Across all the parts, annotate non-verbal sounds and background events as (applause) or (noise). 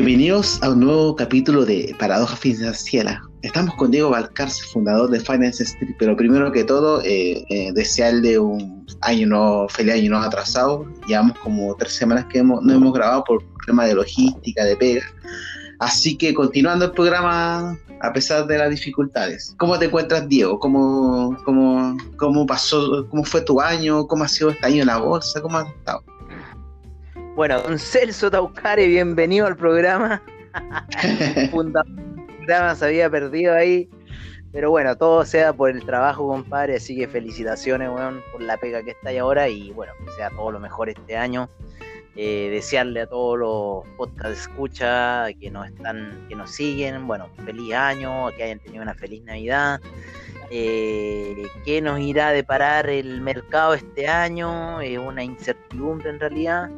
Bienvenidos a un nuevo capítulo de Paradoja Financiera. Estamos con Diego Valcarce, fundador de Finance Street, pero primero que todo, eh, eh, desearle un año no, feliz año no atrasado. Llevamos como tres semanas que hemos, no hemos grabado por problemas de logística, de pega. Así que continuando el programa a pesar de las dificultades. ¿Cómo te encuentras, Diego? ¿Cómo, cómo, cómo pasó, cómo fue tu año? ¿Cómo ha sido este año en la bolsa? ¿Cómo has estado? Bueno, don Celso Taucare, bienvenido al programa. (laughs) programa se había perdido ahí. Pero bueno, todo sea por el trabajo, compadre. Así que felicitaciones, weón, por la pega que está ahí ahora. Y bueno, que sea todo lo mejor este año. Eh, desearle a todos los podcast escucha que nos están, que nos siguen, bueno, feliz año, que hayan tenido una feliz Navidad. Eh, ¿Qué nos irá a deparar el mercado este año? Es una incertidumbre en realidad.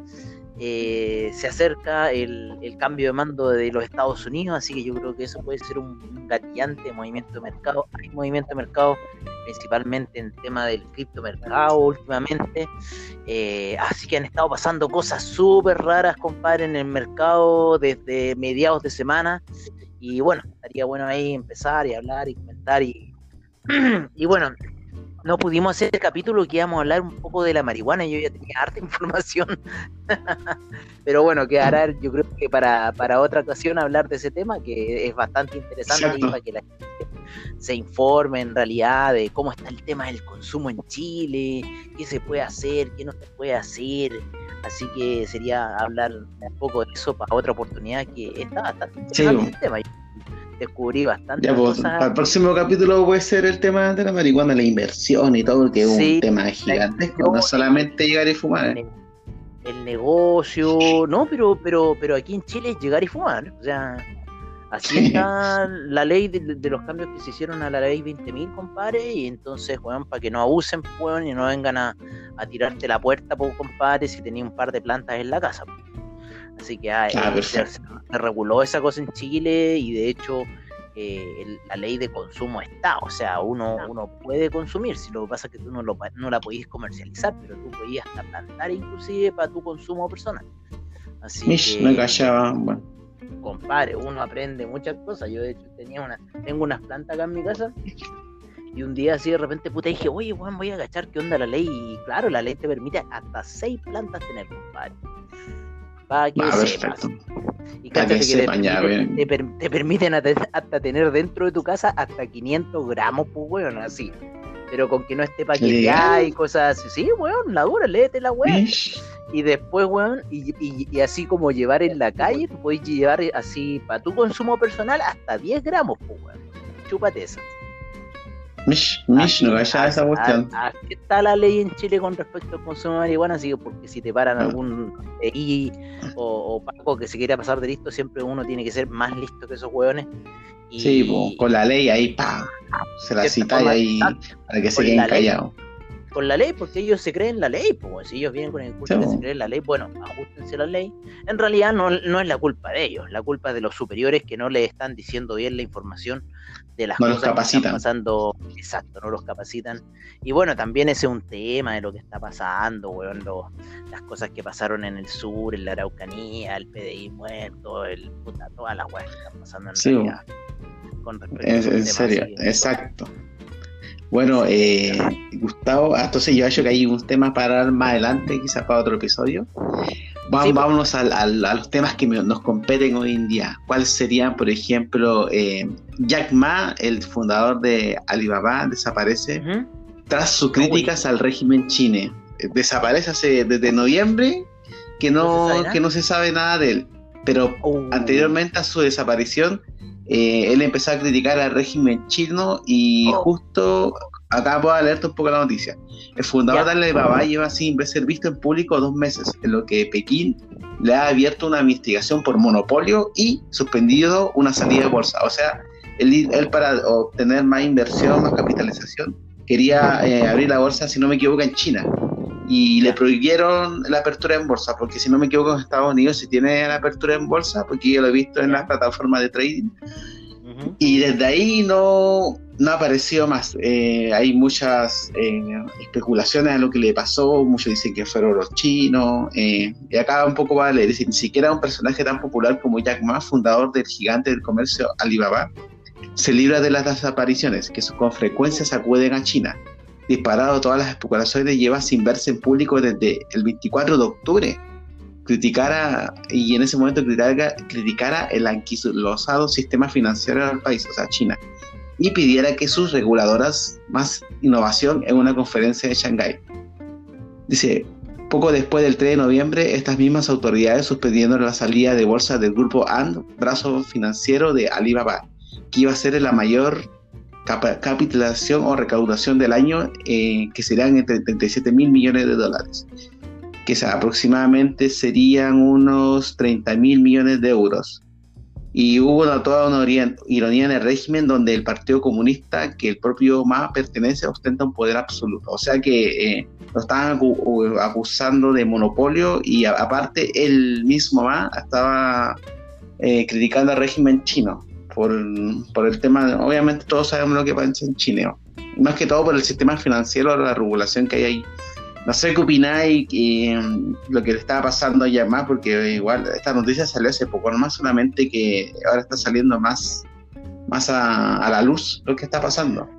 Eh, se acerca el, cambio de mando de los Estados Unidos, así que yo creo que eso puede ser un, gatillante movimiento de mercado. Hay movimiento de mercado principalmente en el tema del criptomercado últimamente, eh, así que han estado pasando cosas súper raras, compadre, en el mercado desde mediados de semana. Y bueno, estaría bueno ahí empezar y hablar y comentar y, (clears throat) y bueno, no pudimos hacer el capítulo que íbamos a hablar un poco de la marihuana, yo ya tenía harta (laughs) información. Pero bueno, quedará yo creo que para, otra ocasión hablar de ese tema, que es bastante interesante para que la gente se informe en realidad de cómo está el tema del consumo en Chile, qué se puede hacer, qué no se puede hacer. Así que sería hablar un poco de eso para otra oportunidad que está bastante interesante el tema descubrí bastante. Ya, pues, para el próximo capítulo puede ser el tema de la marihuana, la inversión y todo, que es un tema gigantesco, no solamente llegar y fumar. ¿eh? El, negocio, no, pero, pero, pero aquí en Chile es llegar y fumar, o sea, así está la ley de, los cambios que se hicieron a la ley 20.000, compadre, y entonces, weón, para que no abusen, weón, y no vengan a, tirarte la puerta, pues, compadre, si tenía un par de plantas en la casa. Así que ah, eh, se, reguló esa cosa en Chile y de hecho eh, la ley de consumo está, o sea, uno, uno puede consumir, si lo que pasa es que tú no, lo, no la podías comercializar, pero tú podías hasta plantar inclusive para tu consumo personal. Así que, me callaba, bueno. Compadre, uno aprende muchas cosas. Yo de hecho tenía una, tengo unas plantas acá en mi casa y un día así de repente puta dije, oye, Juan, voy a agachar qué onda la ley. Y claro, la ley te permite hasta seis plantas tener, compadre. Para que ah, Y que, te, permiten hasta, tener dentro de tu casa hasta 500 gramos, pues, weón, así. Pero con que no esté paqueteada y cosas así. Sí, weón, la dura, léete la weón. Y después, weón, y, así como llevar en la calle, tú puedes llevar así para tu consumo personal hasta 10 gramos, pues, weón. Chúpate esa. Mish, mish, no vaya a esa cuestión. Aquí está la ley en Chile con respecto al consumo de marihuana, así que porque si te paran ah. algún I o, o Paco que se quiera pasar de listo, siempre uno tiene que ser más listo que esos hueones. sí, con la ley ahí, pa, se la cita ahí para que se queden callados con la ley, porque ellos se creen la ley, pues si ellos vienen con el discurso de se creen la ley, bueno, ajustense la ley. En realidad no, no, es la culpa de ellos, la culpa de los superiores que no le están diciendo bien la información de las cosas que están pasando, exacto, no los capacitan. Y bueno, también ese es un tema de lo que está pasando, weón, las cosas que pasaron en el sur, en la Araucanía, el PDI muerto, el puta, todas las weas que están pasando en realidad. Con respecto en serio, exacto. Bueno, eh, Gustavo, ah, entonces yo hecho que hay un tema para más adelante, quizás para otro episodio. Vamos, Vámonos a, los temas que nos competen hoy en día. ¿Cuáles serían, por ejemplo, eh, Jack Ma, el fundador de Alibaba, desaparece tras sus críticas al régimen chino? Desaparece hace, desde noviembre que no, que no se sabe nada de él. Pero oh. anteriormente a su desaparición eh, él empezó a criticar al régimen chino y oh. justo acá a leerte un poco la noticia. El fundador de Alibaba lleva sin ser visto en público dos meses, en lo que Pekín le ha abierto una investigación por monopolio y suspendido una salida de bolsa. O sea, él, para obtener más inversión, más capitalización, quería eh, abrir la bolsa, si no me equivoco, en China y le prohibieron la apertura en bolsa, porque si no me equivoco en Estados Unidos sí tiene la apertura en bolsa, porque yo lo he visto en las plataformas de trading. Y desde ahí no, no ha aparecido más. Eh, hay muchas eh, especulaciones a lo que le pasó. Muchos dicen que fueron los chinos. Eh, y acá un poco vale decir, ni siquiera un personaje tan popular como Jack Ma, fundador del gigante del comercio Alibaba, se libra de las desapariciones, que con frecuencia sacuden a China. Disparado todas las especulaciones, lleva sin verse en público desde el 24 de octubre. Criticara, y en ese momento criticara, criticara el anquilosado sistema financiero del país, o sea, China y pidiera que sus reguladoras más innovación en una conferencia de Shanghái. Dice, poco después del 3 de noviembre, estas mismas autoridades suspendieron la salida de bolsa del grupo Ant, brazo financiero de Alibaba, que iba a ser la mayor capitalización o recaudación del año, eh, que serían entre 37 mil millones de dólares, que aproximadamente serían unos 30 mil millones de euros y hubo toda una ironía en el régimen donde el Partido Comunista, que el propio Ma pertenece, ostenta un poder absoluto. O sea que eh, lo estaban acusando de monopolio y aparte él mismo Ma estaba eh, criticando al régimen chino por, el tema, obviamente todos sabemos lo que pasa en China, más que todo por el sistema financiero, la regulación que hay ahí no sé qué opináis y, lo que le estaba pasando a más, porque igual esta noticia salió hace poco, más solamente que ahora está saliendo más, más a, la luz lo que está pasando.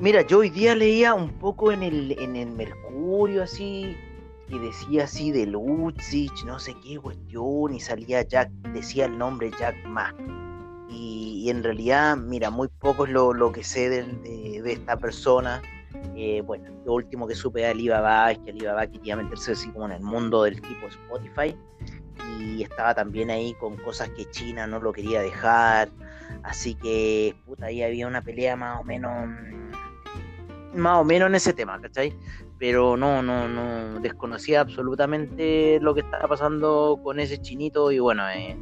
Mira, yo hoy día leía un poco en el, en el Mercurio así, que decía así de Lutzich, no sé qué cuestión, y salía Jack, decía el nombre Jack Ma. Y, en realidad, mira, muy poco es lo, lo que sé de, de esta persona eh, bueno, lo último que supe de Alibaba es que Alibaba quería meterse así como en el mundo del tipo Spotify y estaba también ahí con cosas que China no lo quería dejar. Así que, puta, ahí había una pelea más o menos, más o menos en ese tema, ¿cachai? Pero no, no, no, desconocía absolutamente lo que estaba pasando con ese chinito y bueno, eh,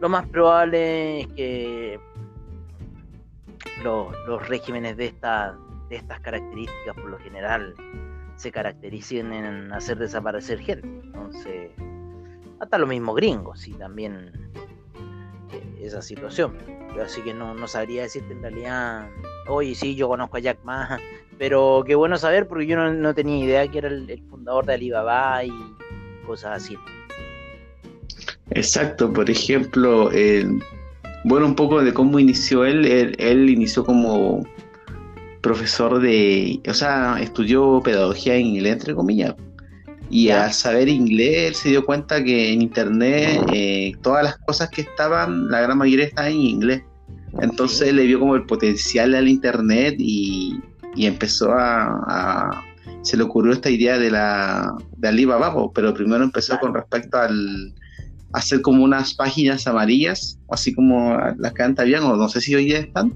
lo más probable es que los, los regímenes de esta estas características por lo general se caracterizan en hacer desaparecer gente. Entonces, hasta los mismos gringos, y también eh, esa situación. así que no, no sabría decirte en realidad, oye, sí, yo conozco a Jack Ma, pero qué bueno saber porque yo no, tenía idea que era el, fundador de Alibaba y cosas así. Exacto, por ejemplo, bueno, un poco de cómo inició él, él, él inició como profesor de, o sea, estudió pedagogía en inglés, entre comillas. Y al saber inglés, él se dio cuenta que en internet eh, todas las cosas que estaban, la gran mayoría estaban en inglés. Entonces le vio como el potencial al internet y, empezó a, Se le ocurrió esta idea de la de Alibaba, pero primero empezó con respecto al hacer como unas páginas amarillas, así como las que antes habían, o no sé si hoy día están,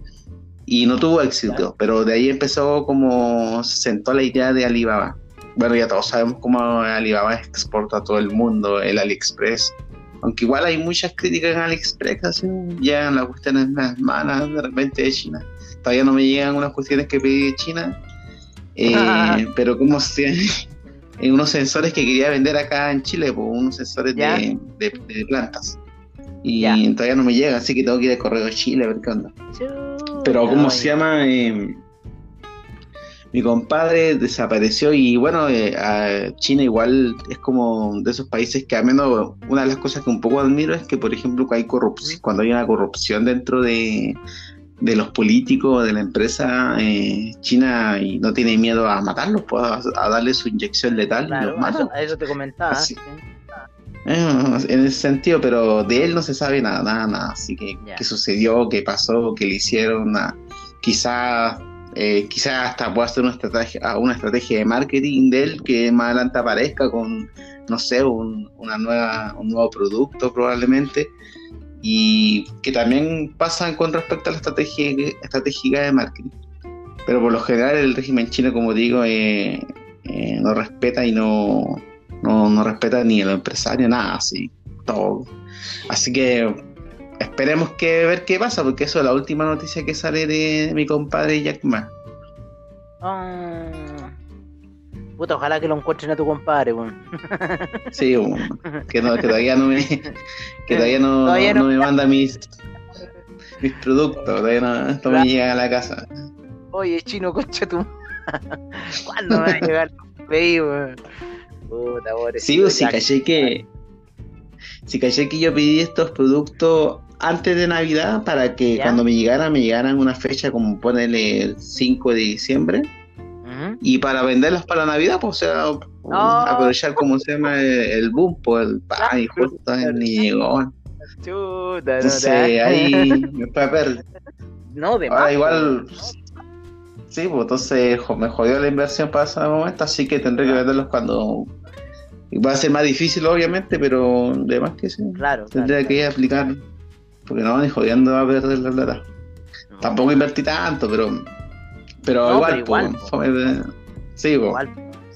y no tuvo éxito, pero de ahí empezó como sentó la idea de Alibaba. Bueno, ya todos sabemos cómo Alibaba exporta a todo el mundo, el AliExpress. Aunque igual hay muchas críticas en AliExpress, así llegan las cuestiones más malas de repente de China. Todavía no me llegan unas cuestiones que pedí de China, eh, pero como si en unos sensores que quería vender acá en Chile, pues, unos sensores de, de, plantas. Y todavía no me llega, así que tengo que ir al correo de Chile a ver qué onda. Pero ¿cómo se llama? Eh, mi compadre desapareció y bueno, eh, China igual es como de esos países que al menos una de las cosas que un poco admiro es que por ejemplo hay corrupción, cuando hay una corrupción dentro de, los políticos, de la empresa, eh, China y no tiene miedo a matarlos, pues, a, darle su inyección letal. Claro, a eso te comentaba. en ese sentido, pero de él no se sabe nada, nada, nada. Así que, qué sucedió, qué pasó, qué le hicieron, quizás eh, quizás hasta pueda hacer una estrategia, una estrategia de marketing de él que más adelante aparezca con, no sé, un, una nueva, un nuevo producto probablemente. Y que también pasan con respecto a la estrategia estratégica de marketing. Pero por lo general el régimen chino, como digo, eh, eh, no respeta y no, no, no respeta ni el empresario, nada, así, todo. Así que esperemos que ver qué pasa, porque eso es la última noticia que sale de mi compadre Jack Ma. Ah. Puta, ojalá que lo encuentren a tu compadre, Sí, que, no, que todavía no me, que todavía no, no, me manda mis mis productos, todavía no, esto me llega a la casa. Oye, chino, concha tu. ¿Cuándo me va a llegar el pedido? Puta, sí, pues, si caché que. Si caché que yo pedí estos productos antes de Navidad para que cuando me llegaran, me llegaran una fecha como ponerle el 5 de diciembre. Y para venderlos para Navidad, pues, o sea, aprovechar como se llama el, boom, pues el pan, y justo ni llegó. Chuta, Entonces, ahí me fue a perder. No, de Ahora, igual. Sí, pues entonces me jodió la inversión para ese momento, así que tendré que venderlos cuando. Va a ser más difícil, obviamente, pero de más que sí. Claro. Tendría que aplicar. Porque no, ni jodiendo a perder la plata. Tampoco invertí tanto, pero. Pero igual, pues. sí, pues.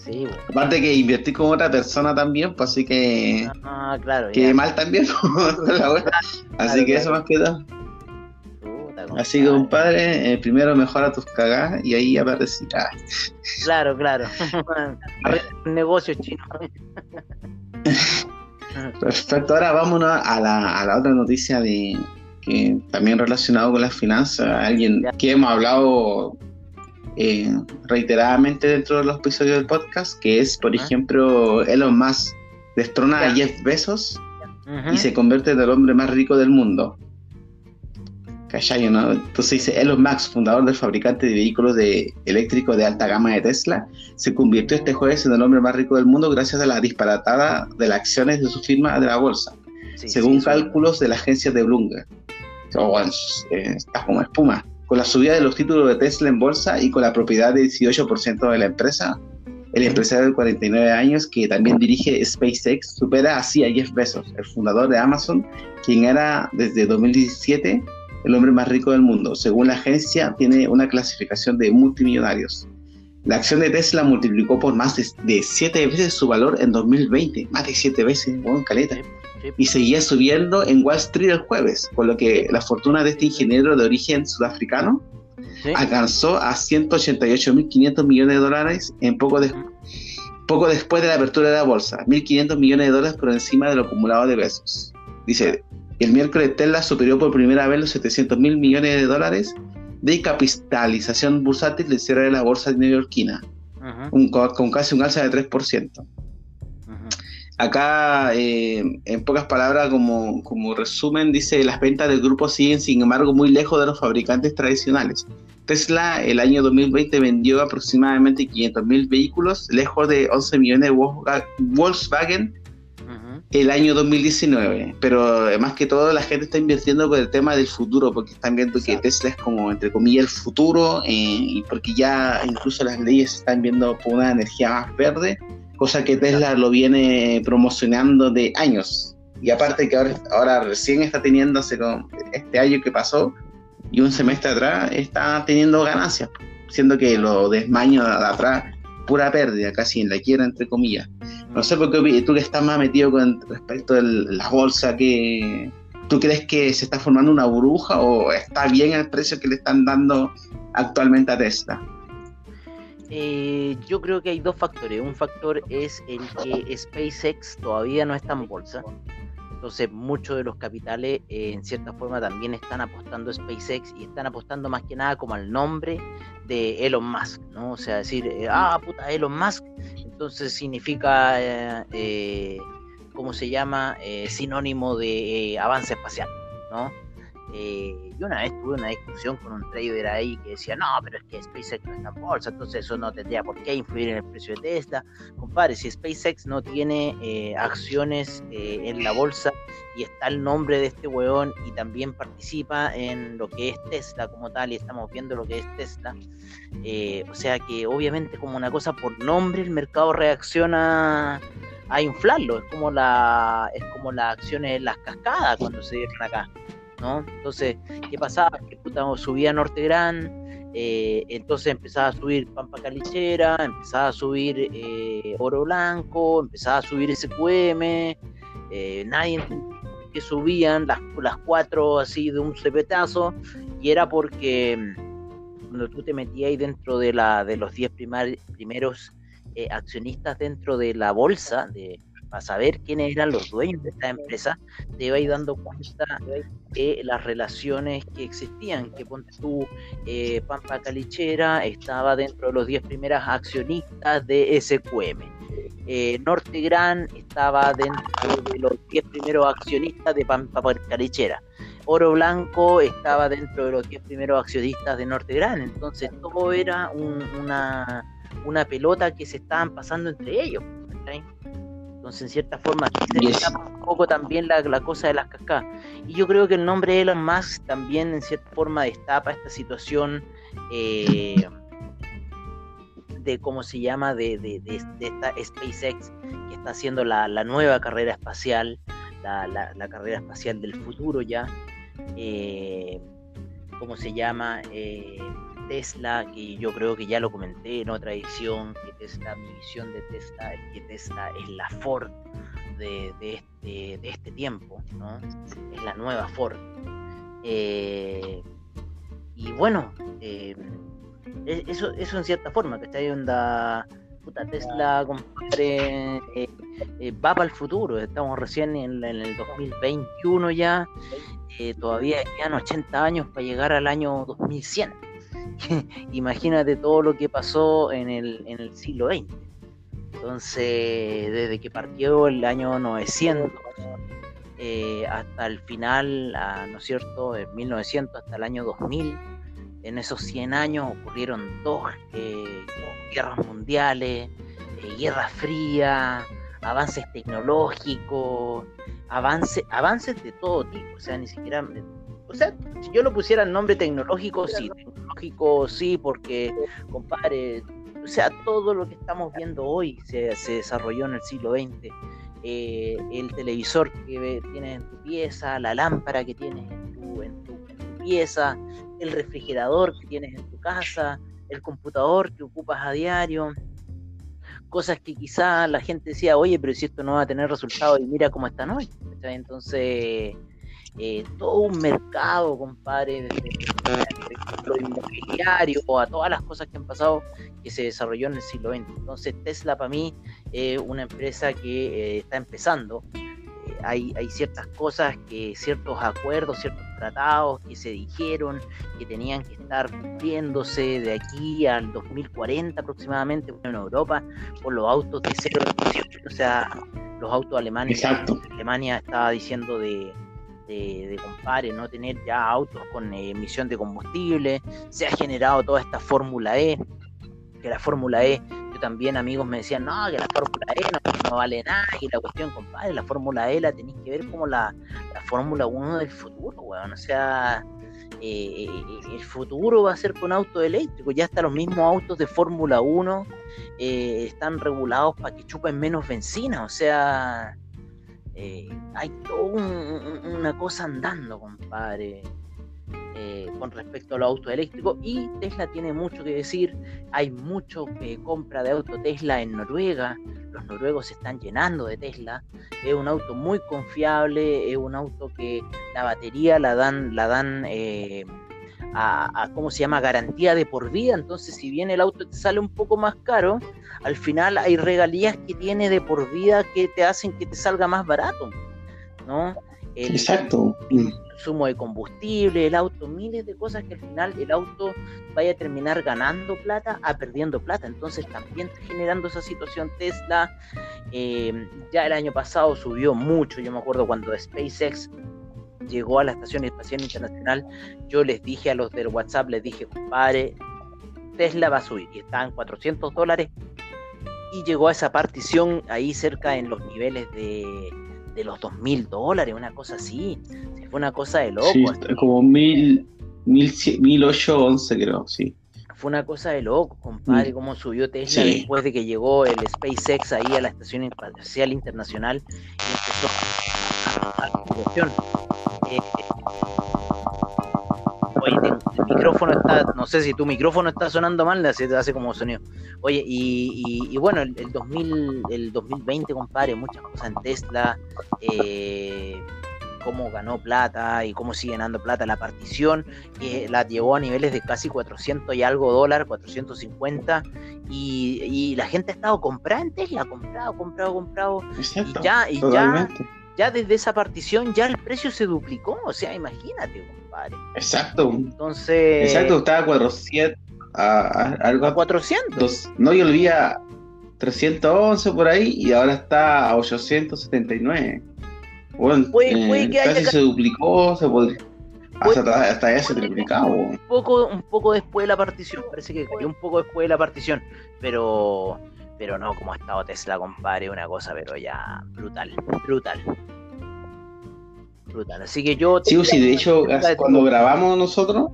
Sí, Aparte que invertí con otra persona también, pues así que. Ah, claro. Que mal también. (laughs) así que eso más que todo. Así que, compadre, eh, primero mejora tus cagadas y ahí aparecerá. Claro, claro. (laughs) (laughs) negocio chino. Perfecto, ahora vámonos a la, a la otra noticia de que también relacionado con las finanzas. Alguien que hemos hablado eh, reiteradamente dentro de los episodios del podcast, que es, por ejemplo, Elon Musk destrona a Jeff Bezos y se convierte en el hombre más rico del mundo. ¿no? Entonces dice, Elon Musk, fundador del fabricante de vehículos de eléctricos de alta gama de Tesla, se convirtió este jueves en el hombre más rico del mundo gracias a la disparatada de las acciones de su firma de la bolsa, según cálculos de la agencia de Bloomberg. Eh, está como espuma. Con la subida de los títulos de Tesla en bolsa y con la propiedad del 18% de la empresa, el empresario de 49 años que también dirige SpaceX supera así a Jeff Bezos, el fundador de Amazon, quien era desde 2017 el hombre más rico del mundo. Según la agencia, tiene una clasificación de multimillonarios. La acción de Tesla multiplicó por más de 7 veces su valor en 2020, más de 7 veces, bueno, caleta y seguía subiendo en Wall Street el jueves, con lo que la fortuna de este ingeniero de origen sudafricano alcanzó a 188.500 millones de dólares en poco, poco después de la apertura de la bolsa, 1.500 millones de dólares por encima de lo acumulado de besos. Dice, el miércoles Tesla superó por primera vez los 700 mil millones de dólares de capitalización bursátil del cierre de la bolsa neoyorquina, con casi un alza de 3%. Acá, eh, en pocas palabras, como, como resumen, dice, las ventas del grupo siguen, sin embargo, muy lejos de los fabricantes tradicionales. Tesla el año 2020 vendió aproximadamente 500.000 vehículos, lejos de 11 millones de Volkswagen el año 2019. Pero más que todo la gente está invirtiendo por el tema del futuro, porque están viendo que Tesla es como, entre comillas, el futuro, eh, y porque ya incluso las leyes están viendo por una energía más verde cosa que Tesla lo viene promocionando de años. Y aparte que ahora, recién está teniendo, este año que pasó y un semestre atrás, está teniendo ganancias, siendo que lo de años de atrás, pura pérdida, casi en la quiera, entre comillas. No sé por qué tú que estás más metido con respecto a la bolsa, que ¿tú crees que se está formando una burbuja o está bien el precio que le están dando actualmente a Tesla? Eh, yo creo que hay dos factores. Un factor es el que SpaceX todavía no está en bolsa. Entonces muchos de los capitales eh, en cierta forma también están apostando a SpaceX y están apostando más que nada como al nombre de Elon Musk, ¿no? O sea, decir, eh, ah, puta, Elon Musk, entonces significa, ¿cómo se llama? sinónimo de avance espacial, ¿no? Eh, yo una vez tuve una discusión con un trader ahí que decía, no, pero es que SpaceX no está en bolsa, entonces eso no tendría por qué influir en el precio de Tesla. Compadre, si SpaceX no tiene eh, acciones eh, en la bolsa y está el nombre de este weón y también participa en lo que es Tesla como tal y estamos viendo lo que es Tesla, o sea que obviamente como una cosa por nombre el mercado reacciona a inflarlo, es como la es como las acciones las cascadas cuando se dieron acá. ¿No? Entonces, ¿qué pasaba? Que puta, subía Norte Gran, eh, entonces empezaba a subir Pampa Calichera, empezaba a subir eh, Oro Blanco, empezaba a subir SQM, eh, nadie que subían las, las cuatro así de un cepetazo, y era porque mm, cuando tú te metías ahí dentro de, la, de los 10 primeros accionistas dentro de la bolsa, de, para saber quiénes eran los dueños de esta empresa, te ibas dando cuenta de las relaciones que existían, que ponte tú, eh, Pampa Calichera estaba dentro de los 10 primeras accionistas de SQM. Eh, Norte Gran estaba dentro de los 10 primeros accionistas de Pampa Calichera. Oro Blanco estaba dentro de los 10 primeros accionistas de Norte Gran. Entonces todo era una, una pelota que se estaban pasando entre ellos. Entonces, en cierta forma, se un poco también la, la, cosa de las cascadas. Y yo creo que el nombre de Elon Musk también, en cierta forma, destapa esta situación eh, de cómo se llama, de, de, de, esta SpaceX, que está haciendo la, la nueva carrera espacial, la, la, carrera espacial del futuro ya. Eh, ¿Cómo se llama? Eh, Tesla, que yo creo que ya lo comenté en otra edición, que Tesla, mi visión de Tesla es que Tesla es la Ford de, este, de este, tiempo, ¿no? Es la nueva Ford. Eh, y bueno, eh, e, eso, eso en cierta forma, ahí onda puta Tesla, compadre, eh, va para el futuro. Estamos recién en, en el 2021 ya. todavía quedan 80 años para llegar al año 2100. (laughs) imagínate todo lo que pasó en el, en el siglo XX. Entonces, desde que partió el año 900 eh, hasta el final, ah, ¿no es cierto?, en 1900 hasta el año 2000, en esos 100 años ocurrieron dos eh, guerras mundiales, eh, guerra fría, avances tecnológicos, avances, avances de todo tipo, o sea, ni siquiera o sea, si yo lo pusiera el nombre tecnológico, sí, tecnológico sí, porque, compadre, o sea, todo lo que estamos viendo hoy se, desarrolló en el siglo XX. Eh, el televisor que tienes en tu pieza, la lámpara que tienes en tu, en tu, pieza, el refrigerador que tienes en tu casa, el computador que ocupas a diario, cosas que quizá la gente decía, oye, pero si esto no va a tener resultado y mira cómo están hoy. Entonces, eh, todo un mercado, compadre, lo inmobiliario a todas las cosas que han pasado que se desarrolló en el siglo XX. Entonces Tesla para mí es una empresa que eh, está empezando. Eh, hay, hay ciertas cosas, que ciertos acuerdos, ciertos tratados que se dijeron que tenían que estar cumpliéndose de aquí al 2040 aproximadamente en Europa por los autos de cero o sea, los autos alemanes. Exacto. Alemania estaba diciendo de de, de no tener ya autos con emisión de combustible, se ha generado toda esta Fórmula E, que la Fórmula E, yo también amigos me decían, no, que la Fórmula E no, vale nada, y la cuestión, compadre, la Fórmula E la tenéis que ver como la, la Fórmula 1 del futuro, weón, o sea... Eh, el futuro va a ser con autos eléctricos. Ya hasta los mismos autos de Fórmula 1 eh, están regulados para que chupen menos benzina. O sea, eh, hay toda una cosa andando, compadre, eh, con respecto a los autos eléctricos. Y Tesla tiene mucho que decir. Hay mucho que compra de auto Tesla en Noruega. Los noruegos se están llenando de Tesla. Es un auto muy confiable. Es un auto que la batería la dan, la dan. Eh, a, ¿cómo se llama? Garantía de por vida. Entonces, si bien el auto te sale un poco más caro, al final hay regalías que tiene de por vida que te hacen que te salga más barato, ¿no? El, Exacto. consumo de combustible, el auto, miles de cosas que al final el auto vaya a terminar ganando plata a perdiendo plata. Entonces también está generando esa situación Tesla. Eh, ya el año pasado subió mucho, yo me acuerdo cuando SpaceX llegó a la Estación Espacial Internacional, yo les dije a los del WhatsApp, les dije, compadre, Tesla va a subir y estaban 400 dólares y llegó a esa partición ahí cerca en los niveles de, de los 2.000 dólares, una cosa así. fue una cosa de loco. Sí, como 1.000, 1.811 creo, sí. Fue una cosa de loco, compadre, mm. cómo subió Tesla después de que llegó el SpaceX ahí a la Estación Espacial Internacional y empezó a, oye, el micrófono está, no sé si tu micrófono está sonando mal, hace, hace como sonido. Oye, y, bueno, el, 2000, el 2020, compadre, muchas cosas en Tesla, eh, cómo ganó plata y cómo sigue ganando plata la partición, que la llevó a niveles de casi 400 y algo dólares, 450, y, y la gente ha estado comprando en Tesla, comprado, comprado, comprado, y ya, y ya ya desde esa partición ya el precio se duplicó, o sea, imagínate, compadre. Exacto. Entonces... Exacto, estaba a 400, a, algo a 400. no, yo lo vi a 311 por ahí y ahora está a 879. Bueno, eh, casi se duplicó, se podría... Hasta, hasta ya se triplicaba. Un poco, un poco después de la partición, parece que cayó un poco después de la partición, pero pero no como ha estado Tesla, compadre, una cosa, pero ya brutal, brutal. Brutal. Así que yo. Sí, sí, de hecho, cuando grabamos nosotros,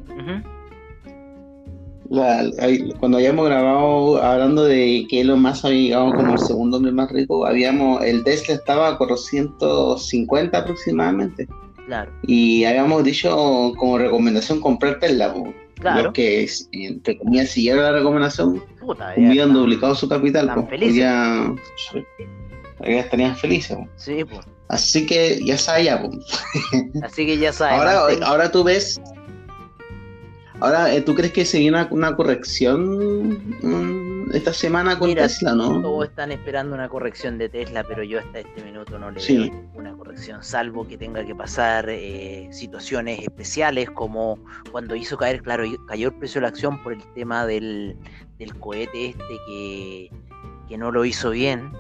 cuando habíamos grabado hablando de que Elon Musk había llegado como el segundo hombre más rico, habíamos, el Tesla estaba a 450 aproximadamente. Claro. Y habíamos dicho como recomendación comprar Tesla. Claro. que, entre comillas, siguieron la recomendación, Puta, hubieran duplicado su capital. Pues, ya, ya estarían felices. Sí, pues. Así que ya sabía. Pues. (laughs) Así que ya sabes. Ahora, ahora tú ves Ahora, eh, ¿tú crees que se viene una, corrección mm, esta semana con Tesla, no? Todos están esperando una corrección de Tesla, pero yo hasta este minuto no le veo una corrección, salvo que tenga que pasar eh, situaciones especiales, como cuando hizo caer, claro, cayó el precio de la acción por el tema del, cohete este que, que no lo hizo bien,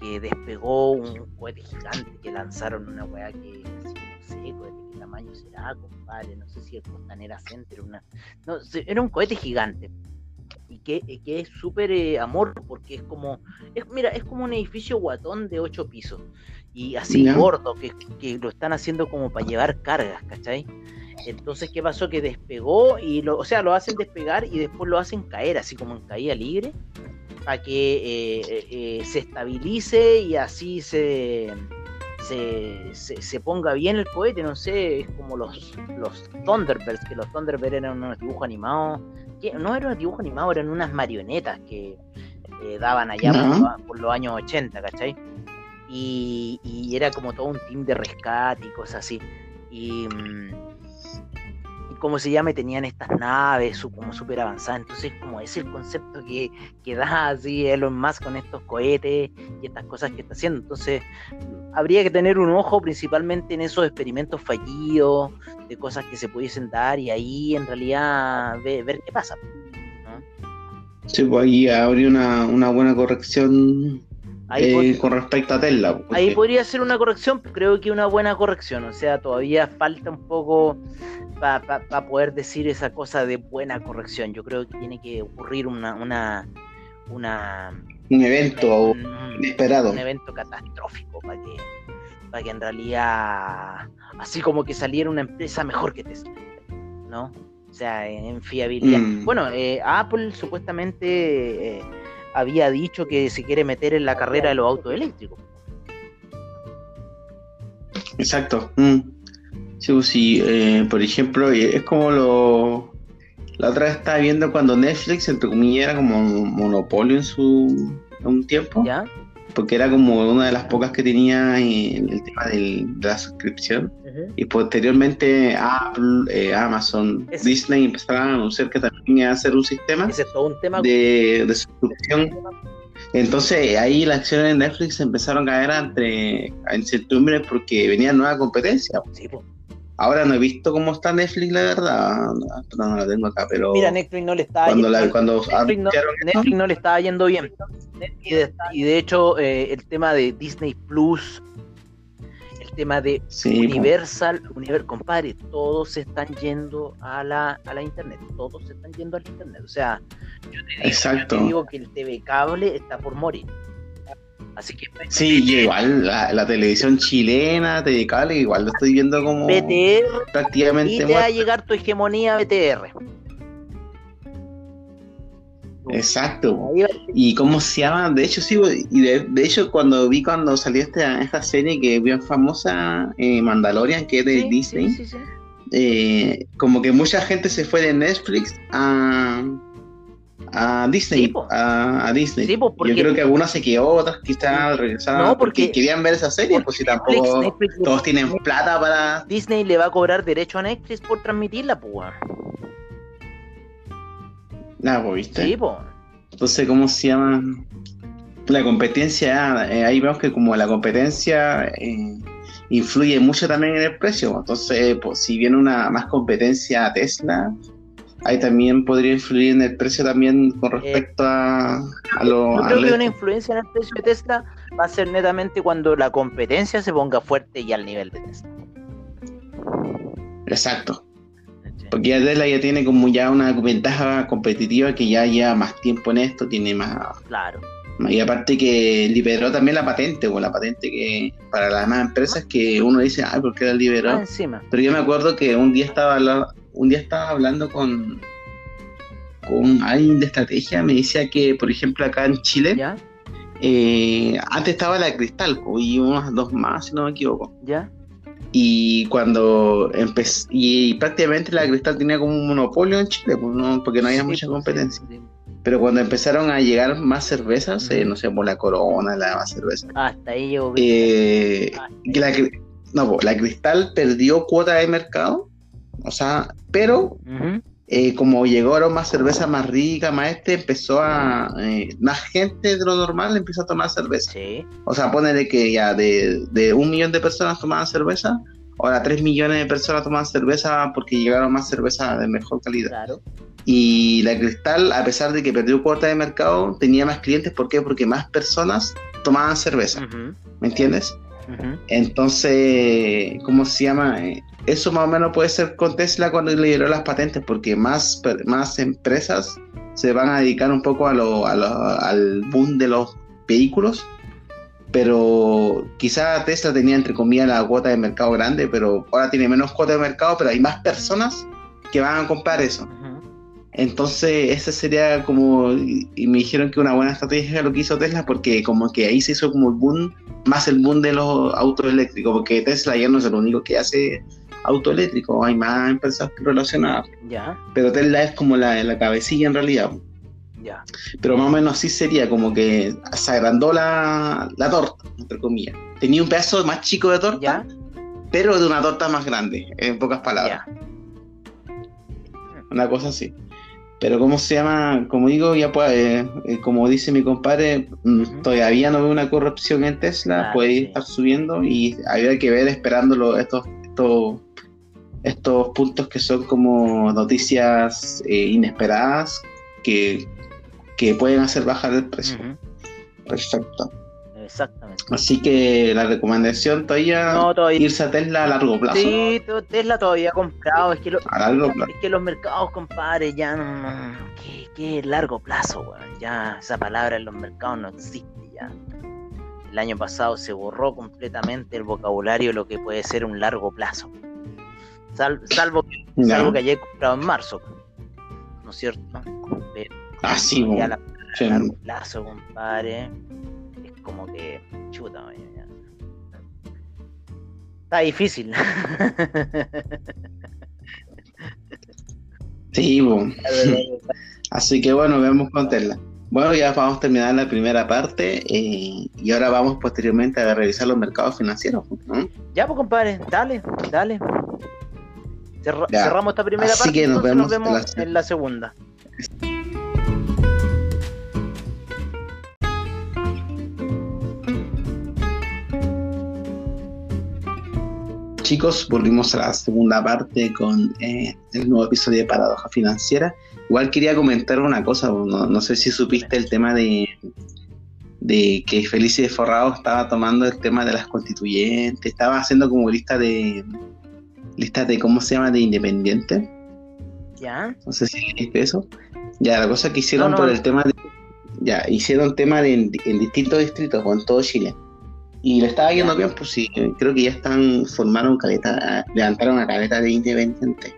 que despegó un cohete gigante que lanzaron una weá que así, no sé, qué tamaño será, no sé si el Costanera Center, una, no, era un cohete gigante y que, que es súper eh, amor porque es como, es, mira, es como un edificio guatón de ocho pisos y así gordo, que, que, lo están haciendo como para llevar cargas, ¿cachai? Entonces, ¿qué pasó? Que despegó y, lo, o sea, lo hacen despegar y después lo hacen caer, así como en caída libre, para que eh, eh, se estabilice y así se, se, se, ponga bien el cohete, no sé, es como los, los Thunderbirds, que los Thunderbirds eran unos dibujos animados, que no eran dibujos animados, eran unas marionetas que eh, daban allá por, los, años 80, ¿cachai? Y, y, era como todo un team de rescate y cosas así. Y, mm, ¿cómo se llama? tenían estas naves como súper avanzadas. Entonces, como es el concepto que, que da así Elon Musk con estos cohetes y estas cosas que está haciendo. Entonces, habría que tener un ojo principalmente en esos experimentos fallidos, de cosas que se pudiesen dar y ahí en realidad ver, qué pasa. Sí, pues ahí habría una, una buena corrección eh, con respecto a Tesla. Ahí podría ser una corrección, creo que una buena corrección, o sea, todavía falta un poco para poder decir esa cosa de buena corrección. Yo creo que tiene que ocurrir una, una, una un evento inesperado. Un evento catastrófico para que, para que en realidad, así como que saliera una empresa mejor que Tesla, ¿no? O sea, en, fiabilidad. Mm. Bueno, eh, Apple supuestamente eh, había dicho que se quiere meter en la carrera de los autos eléctricos. Exacto. Mm. Sí, sí eh, por ejemplo, es como lo. La otra vez estaba viendo cuando Netflix, entre comillas, era como un monopolio en su un tiempo. ¿Ya? Porque era como una de las pocas que tenía en el tema de la suscripción. Y posteriormente Apple, eh, Amazon, Disney empezaron a anunciar que también iba a hacer un sistema, un tema de, de suscripción. Entonces ahí las acciones de Netflix empezaron a caer entre incertidumbre porque venía nueva competencia. Sí, pues. Ahora no he visto cómo está Netflix, la verdad. No, no la tengo acá, pero. Mira, Netflix no le está cuando yendo, cuando Netflix, no, le estaba yendo bien. Y de, hecho, eh, el tema de Disney Plus, el tema de Universal, Universal, compadre, todos se están yendo a la, a la internet. Todos se están yendo al internet. O sea, yo te Yo te digo que el TV cable está por morir. Así que. Sí, igual la, televisión chilena, TV igual lo estoy viendo como. BTR. Prácticamente. Y te va a llegar tu hegemonía BTR. Exacto. ¿Y cómo se llama? De hecho, sí, y de, hecho, cuando vi cuando salió esta, esta serie que es bien famosa, eh, Mandalorian, que es de Disney, eh, como que mucha gente se fue de Netflix a a Disney. a, Disney. Yo creo que algunas se quedó, otras quizás regresaron porque, querían ver esa serie, pues si tampoco todos tienen plata para. Disney le va a cobrar derecho a Netflix por transmitirla, pues. Nada, pues, ¿viste? Sí. Entonces, ¿cómo se llama? La competencia, eh, ahí vemos que como la competencia, eh, influye mucho también en el precio. Entonces, pues, si viene una más competencia a Tesla, ahí también podría influir en el precio también con respecto a, a lo... Yo creo que una influencia en el precio de Tesla va a ser netamente cuando la competencia se ponga fuerte y al nivel de Tesla. Exacto. Porque ya Tesla ya tiene como ya una ventaja competitiva que ya lleva más tiempo en esto, tiene más... Claro. Y aparte que liberó también la patente, o la patente que para las demás empresas que uno dice, ay, ¿por qué la liberó? Ah, encima. Pero yo me acuerdo que un día estaba un día estaba hablando con, con alguien de estrategia, me decía que, por ejemplo, acá en Chile, ¿Ya? eh, antes estaba la Cristal po, y unas dos más, si no me equivoco. ¿Ya? Y cuando empecé, y prácticamente la Cristal tenía como un monopolio en Chile, pues, no- porque no había Sí, mucha competencia. sí, sí. Pero cuando empezaron a llegar más cervezas, eh, no sé, por la Corona, la más cerveza, Hasta ahí llegó. eh, que la, cri- no, la Cristal perdió cuota de mercado, o sea, pero Ujú. eh, como llegaron más cerveza más rica, más este, empezó a, eh, más gente de lo normal empezó a tomar cerveza. Sí, O sea, ponele que ya de, de un millón de personas tomaban cerveza, ahora tres millones de personas toman cerveza porque llegaron más cerveza de mejor calidad. claro. Y la Cristal, a pesar de que perdió cuota de mercado, tenía más clientes. ¿Por qué? Porque más personas tomaban cerveza. ¿Me entiendes? Entonces, ¿cómo se llama? Eso más o menos puede ser con Tesla cuando liberó las patentes, porque más, más empresas se van a dedicar un poco a lo, a lo- al boom de los vehículos. Pero quizá Tesla tenía entre comillas la cuota de mercado grande, pero ahora tiene menos cuota de mercado, pero hay más personas que van a comprar eso. Ujú. Entonces, ese sería como, y me dijeron que una buena estrategia lo que hizo Tesla, porque como que ahí se hizo como el boom, más el boom de los autos eléctricos, porque Tesla ya no es el único que hace auto eléctrico, hay más empresas relacionadas, Ya, pero Tesla es como la, la cabecilla en realidad. ya. Pero más o menos así sería, como que se agrandó la, la torta, entre comillas. Tenía un pedazo más chico de torta, Ya, pero de una torta más grande, en pocas palabras. ya. una cosa así. Pero ¿cómo se llama? Como digo, ya pues, eh, eh, como dice mi compadre, mm, todavía no veo una corrupción en Tesla, Claro, puede sí. estar subiendo y habría que ver esperando lo- estos, estos, estos puntos que son como noticias eh, inesperadas que, que pueden hacer bajar el precio. Ujú. Perfecto. Exactamente. Así que la recomendación todavía No, todavía. irse a Tesla a largo plazo. Sí, Tesla todavía comprado. Es que, lo- A largo plazo. es que los mercados, compadre, ya no. no- ¿Qué, qué largo plazo, weón? Ya esa palabra en los mercados no existe ya. El año pasado se borró completamente el vocabulario de lo que puede ser un largo plazo. Sal- salvo, Ya. salvo que haya comprado en marzo. ¿No es cierto? Pero Ah, bueno. la largo plazo, compadre, como que chuta. Está difícil. (laughs) Sí. (laughs) Así que bueno, vemos con Tesla. Bueno, ya vamos a terminar la primera parte eh, y ahora vamos posteriormente a revisar los mercados financieros. ¿no? ya, pues, compadre, dale, dale. Cerra- Ya. Cerramos esta primera Así parte que nos vemos nos en vemos la- en la segunda. Chicos, volvimos a la segunda parte con eh, el nuevo episodio de Paradoja Financiera. Igual quería comentar una cosa, no, no sé si supiste el tema de, de que Felice de Forrado estaba tomando el tema de las constituyentes, estaba haciendo como lista de lista de cómo se llama de independientes. ¿Ya? No sé si viste eso. Ya, la cosa que hicieron No, no. por el tema de. Ya, hicieron tema de, en, en distintos distritos, o en todo Chile. Y le estaba yendo bien, pues sí, creo que ya están, formaron caleta, levantaron una caleta de independientes.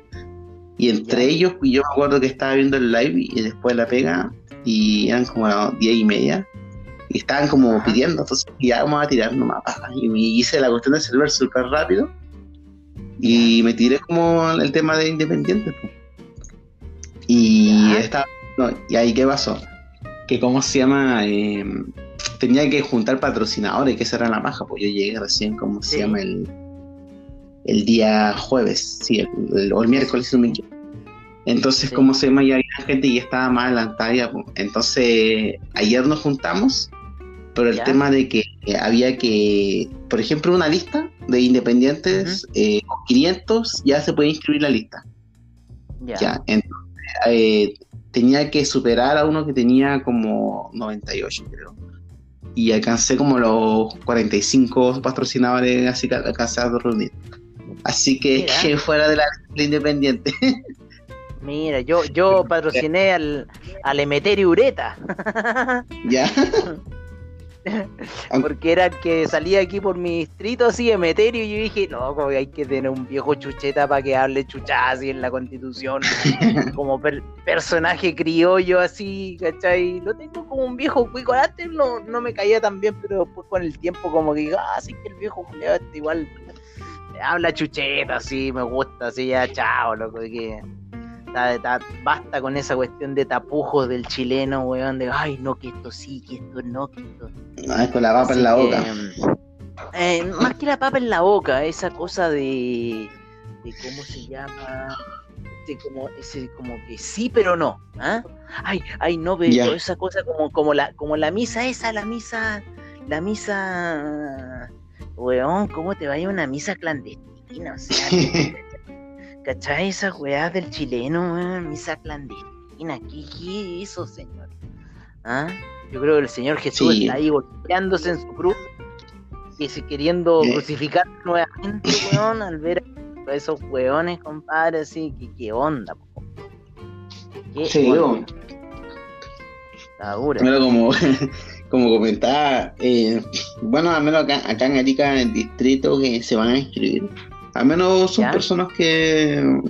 Y entre ellos, yo me acuerdo que estaba viendo el live y después la pega, y eran como las diez y media. Y estaban como Ajá. pidiendo, entonces ya vamos a tirar nomás. Y me hice la cuestión de server súper rápido. Y me tiré como el tema de independientes. pues. Y Ya. estaba, no, y ahí qué pasó, que cómo se llama, Eh, tenía que juntar patrocinadores, que esa era la paja, pues yo llegué recién, como se llama el, el día jueves, sí, el, el- o el miércoles, si no me equivoco. Entonces, Sí. como se llama, ya había gente y ya estaba más adelantada, pues. entonces ayer nos juntamos pero el tema de que había que, por ejemplo, una lista de independientes eh, con 500 ya se puede inscribir la lista. Ya. entonces, eh, tenía que superar a uno que tenía como 98, creo. Y alcancé como los 45 patrocinadores, así que alcancé a reunir. Así que, que (laughs) fuera de la, independiente. Mira, yo, yo patrociné al, al Emeterio Ureta. ¿Ya? (laughs) (laughs) Porque era el que salía aquí por mi distrito, así, Emeterio, y yo dije, no, como hay que tener un viejo chucheta para que hable chuchá así en la constitución, (laughs) como personaje criollo así, ¿cachai? Lo tengo como un viejo cuico, antes no, no me caía tan bien, pero después con el tiempo como que, ah, sí que el viejo este igual habla chucheta, así, me gusta, así, ya, chao, loco, que basta con esa cuestión de tapujos del chileno, weón, de ay, no, que esto sí, que esto no, que esto. No, es con la papa en la boca. Eh, más que la papa en la boca, esa cosa de. de ¿Cómo se llama? De como, ese, como que sí, pero no. ¿ah? Ay, ay, no, pero esa cosa como, como, la, como la misa esa, la misa. La misa. Weón, ¿cómo te va a ir una misa clandestina? O sea. (laughs) ¿Cachai? Esa weá del chileno, misa clandestina. ¿Qué, ¿Qué hizo, señor? ¿Ah? Yo creo que el Señor Jesús está ahí golpeándose en su cruz y queriendo crucificar nuevamente, weón, al ver a esos weones, compadre, así, que qué onda, po? ¿Qué sí, onda? Como, (laughs) como comentaba, eh, bueno, al menos acá, acá en Arica, en el distrito que se van a inscribir, al menos son personas que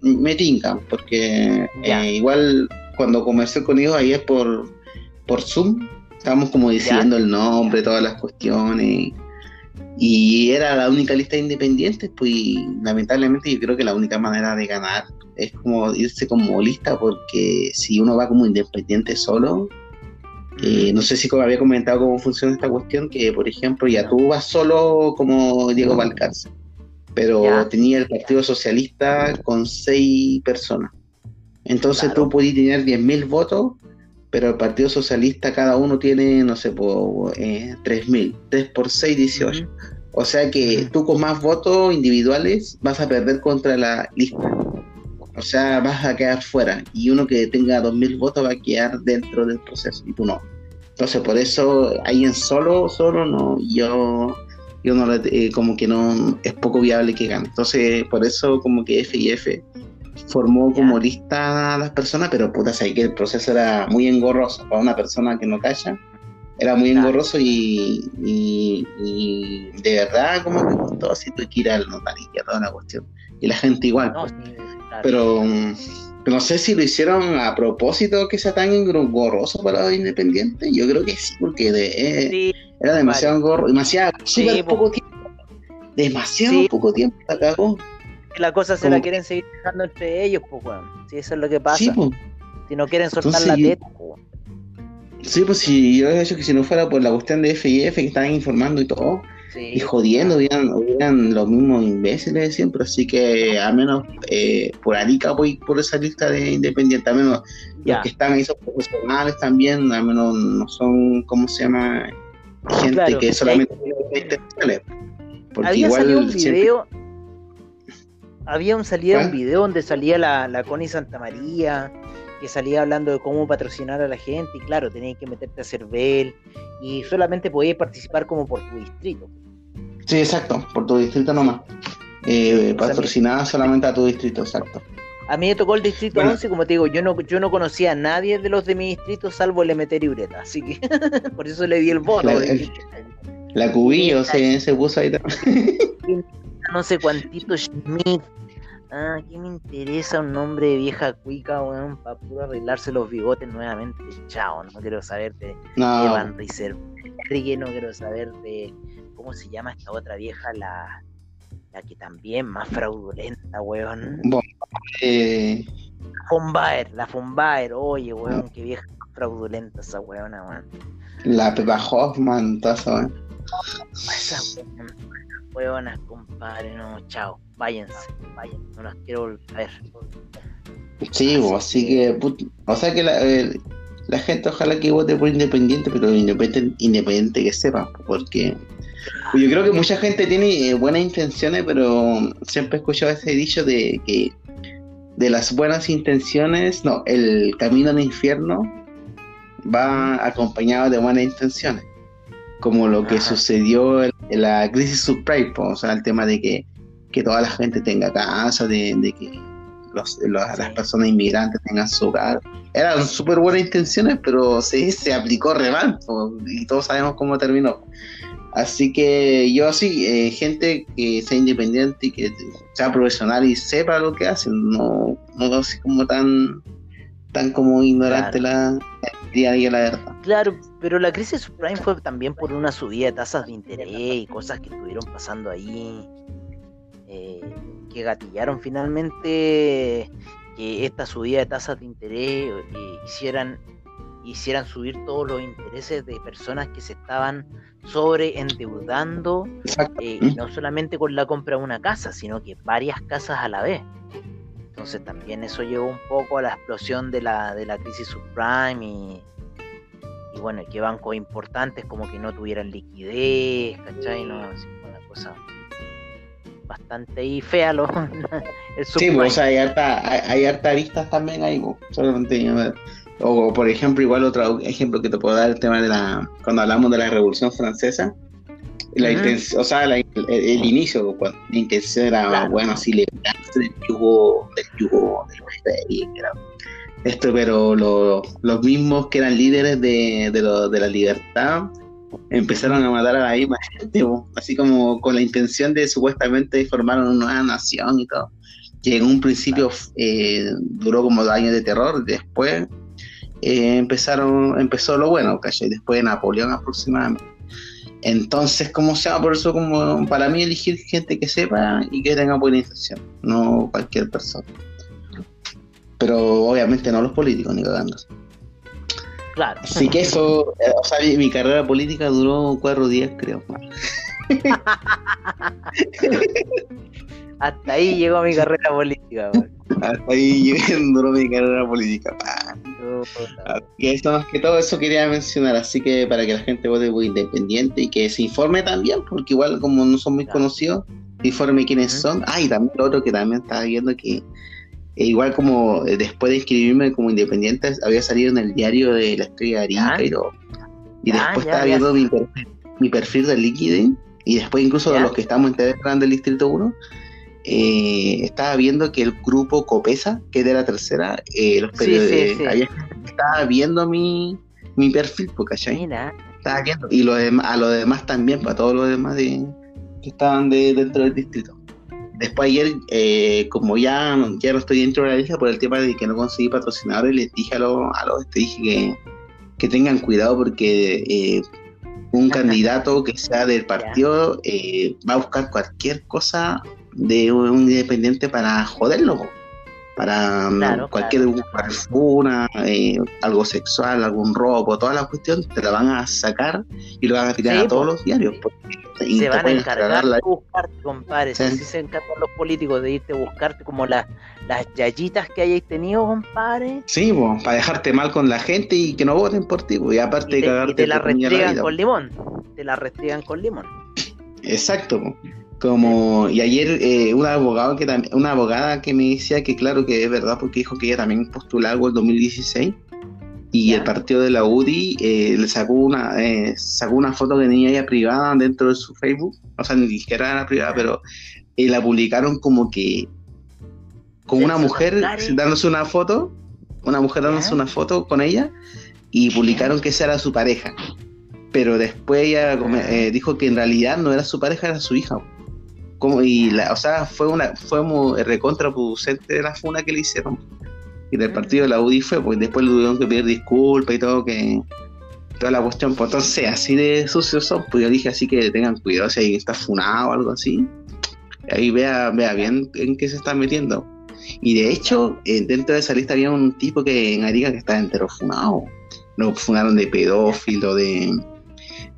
me tincan, porque eh, igual cuando conversé con ellos ayer por, por Zoom, estábamos como diciendo el nombre, todas las cuestiones. Y era la única lista de independientes, pues lamentablemente yo creo que la única manera de ganar es como irse como lista, porque si uno va como independiente solo, eh, no sé si como había comentado cómo funciona esta cuestión, que por ejemplo ya tú vas solo como Diego Valcárcel pero tenía el Partido Socialista con seis personas. Entonces tú podías tener 10.000 votos, pero el Partido Socialista cada uno tiene, no sé, eh, 3.000. 3 por 6, 18. O sea que tú con más votos individuales vas a perder contra la lista. O sea, vas a quedar fuera. Y uno que tenga 2.000 votos va a quedar dentro del proceso y tú no. Entonces, por eso, ahí en solo, solo no. Yo y uno eh, como que no es poco viable que gane. Entonces, por eso como que FIF formó como lista a las personas, pero puta, sé que el proceso era muy engorroso para una persona que no calla. Era muy engorroso y, y, de verdad como que costó así tuve que ir al notario, toda una cuestión. Y la gente igual. pues. Pero no sé si lo hicieron a propósito que sea tan engorroso para los independientes. Yo creo que sí, porque de, eh, era demasiado gorro, demasiado, poco tiempo. Demasiado poco tiempo, la cagó. La cosa se la quieren seguir dejando entre ellos, pues, weón. Si eso es lo que pasa. Si no quieren soltar la teta, pues. Sí, pues si yo he dicho que si no fuera por la cuestión de FIF que estaban informando y todo, y jodiendo, hubieran, los mismos imbéciles de siempre, así que al menos eh, por Arica voy por esa lista de independientes, al menos los que están ahí son profesionales también, al menos no son, ¿cómo se llama? gente que solamente Porque había igual salido un video, había un salido un video donde salía la, la Connie Santa María, que salía hablando de cómo patrocinar a la gente, y claro, tenías que meterte a Cervel, y solamente podías participar como por tu distrito. Sí, exacto, por tu distrito nomás. Eh, patrocinada solamente a tu distrito, exacto. A mí me tocó el distrito 11, como te digo, yo no, yo no conocía a nadie de los de mi distrito salvo el Emeter y Ureta, así que (laughs) por eso le di el voto. La, Cubillo se, se, puso ahí también. (laughs) no sé cuántito Schmidt. Ah, ¿qué me interesa un nombre de vieja cuica, weón? Para puro arreglarse los bigotes nuevamente. Chao, no quiero saber de, no. Van Rieser. no quiero saber de. ¿Cómo se llama esta otra vieja? La, la que también más fraudulenta, weón. Eh... Fumbaer, la Fumbaer, oye, weón, qué vieja fraudulenta esa weona, weón. La Pepa Hoffman, toda esa weón. Esa weona, compadre, no, chao, váyanse, váyanse, no las quiero volver a ver. Sí, así, así que, o sea que la, la gente ojalá que vote por independiente, pero independiente, independiente que sepa, porque yo creo que mucha gente tiene eh, buenas intenciones, pero siempre he escuchado ese dicho de que de las buenas intenciones, no, el camino al infierno va acompañado de buenas intenciones, como lo que sucedió en, la crisis subprime, o sea, el tema de que, que toda la gente tenga casa, de, de que las personas inmigrantes tengan su hogar. Eran súper buenas intenciones, pero sí, se aplicó re mal y todos sabemos cómo terminó. Así que yo sí, eh, gente que sea independiente y que sea profesional y sepa lo que hace, no, no así como tan, tan como ignorante la día a día, la verdad. Claro, pero la crisis subprime fue también por una subida de tasas de interés y cosas que estuvieron pasando ahí. Eh, que gatillaron finalmente que esta subida de tasas de interés eh, hicieran, hicieran subir todos los intereses de personas que se estaban sobre endeudando, eh, no solamente con la compra de una casa, sino que varias casas a la vez. Entonces también eso llevó un poco a la explosión de la, de la crisis subprime y, y bueno, que bancos importantes como que no tuvieran liquidez, ¿cachai? No, así, una cosa bastante y fea lo, (laughs) Sí, pues, hay harta, hay, harta vistas también ahí, pues, solamente o por ejemplo, igual otro ejemplo que te puedo dar el tema de la cuando hablamos de la Revolución Francesa, la o sea, el, inicio, cuando la intención era, bueno, así liberarse del yugo, del yugo del esto, pero los mismos que eran líderes de, de, lo, de la libertad empezaron a matar a la misma gente, así como con la intención de supuestamente formar una nueva nación y todo, que en un principio eh, duró como dos años de terror, después eh, empezaron, empezó lo bueno, ¿cachai? Después de Napoleón aproximadamente. Entonces, como se llama? Por eso, como para mí, elegir gente que sepa y que tenga buena intención, no cualquier persona. Pero obviamente no los políticos, ni cagando. Claro. Así que eso, eh, o sea, mi, carrera política duró cuatro días, creo. (laughs) Hasta ahí llegó mi carrera política. Hasta ahí (laughs) duró mi carrera política. Y eso más que todo eso quería mencionar, así que para que la gente vote independiente y que se informe también, porque igual como no son muy conocidos, informe quiénes son. Ah, y también lo otro que también estaba viendo que e igual como eh, después de inscribirme como independiente, había salido en el diario de la estrella de Arica y, después estaba viendo mi perfil, mi perfil de LinkedIn y después incluso de los que estamos en Telegram del Distrito 1, eh, estaba viendo que el grupo Copesa, que es de la tercera, eh, los periodistas, estaba viendo mi, mi perfil, porque Estaba viendo. Y lo a los demás también, para todos los demás de, que estaban de, dentro del distrito. Después ayer, eh, como ya, ya no estoy dentro de la lista por el tema de que no conseguí patrocinadores, les dije a los, a los dije que, que tengan cuidado porque eh, un candidato que sea del partido eh, va a buscar cualquier cosa de un independiente para joderlo para mm, cualquier claro. Eh, algo sexual, algún robo, toda la cuestión, te la van a sacar y lo van a tirar a todos los diarios. se van a encargar de buscarte, compadre. Si se encargan los políticos de irte a buscarte como las las yayitas que hayáis tenido, compadre. Sí, para dejarte mal con la gente y que no voten por ti, y aparte de cagarte. te la restregan con limón. Te la restregan con limón. Exacto. Como, y ayer eh, una, abogada que, una abogada que me decía que claro que es verdad porque dijo que ella también postuló algo en 2016 y el partido de la UDI eh, le sacó una eh, sacó una foto de niña ella privada dentro de su Facebook, o sea, ni siquiera era privada, pero la publicaron como que con una mujer dándose una foto, una mujer dándose una foto con ella y publicaron que esa era su pareja. Pero después ella ah. dijo que en realidad no era su pareja, era su hija como y la, o sea fue una fue muy recontraproducente de la funa que le hicieron. Y del partido de la UDI fue porque después le tuvieron que pedir disculpas y todo que toda la cuestión pues entonces así de sucios son pues yo dije así que tengan cuidado si alguien está funado o algo así. Ahí vea vea bien en qué se está metiendo. Y de hecho eh, dentro de esa lista había un tipo que en Arica que estaba entero funado. Lo funaron de pedófilo de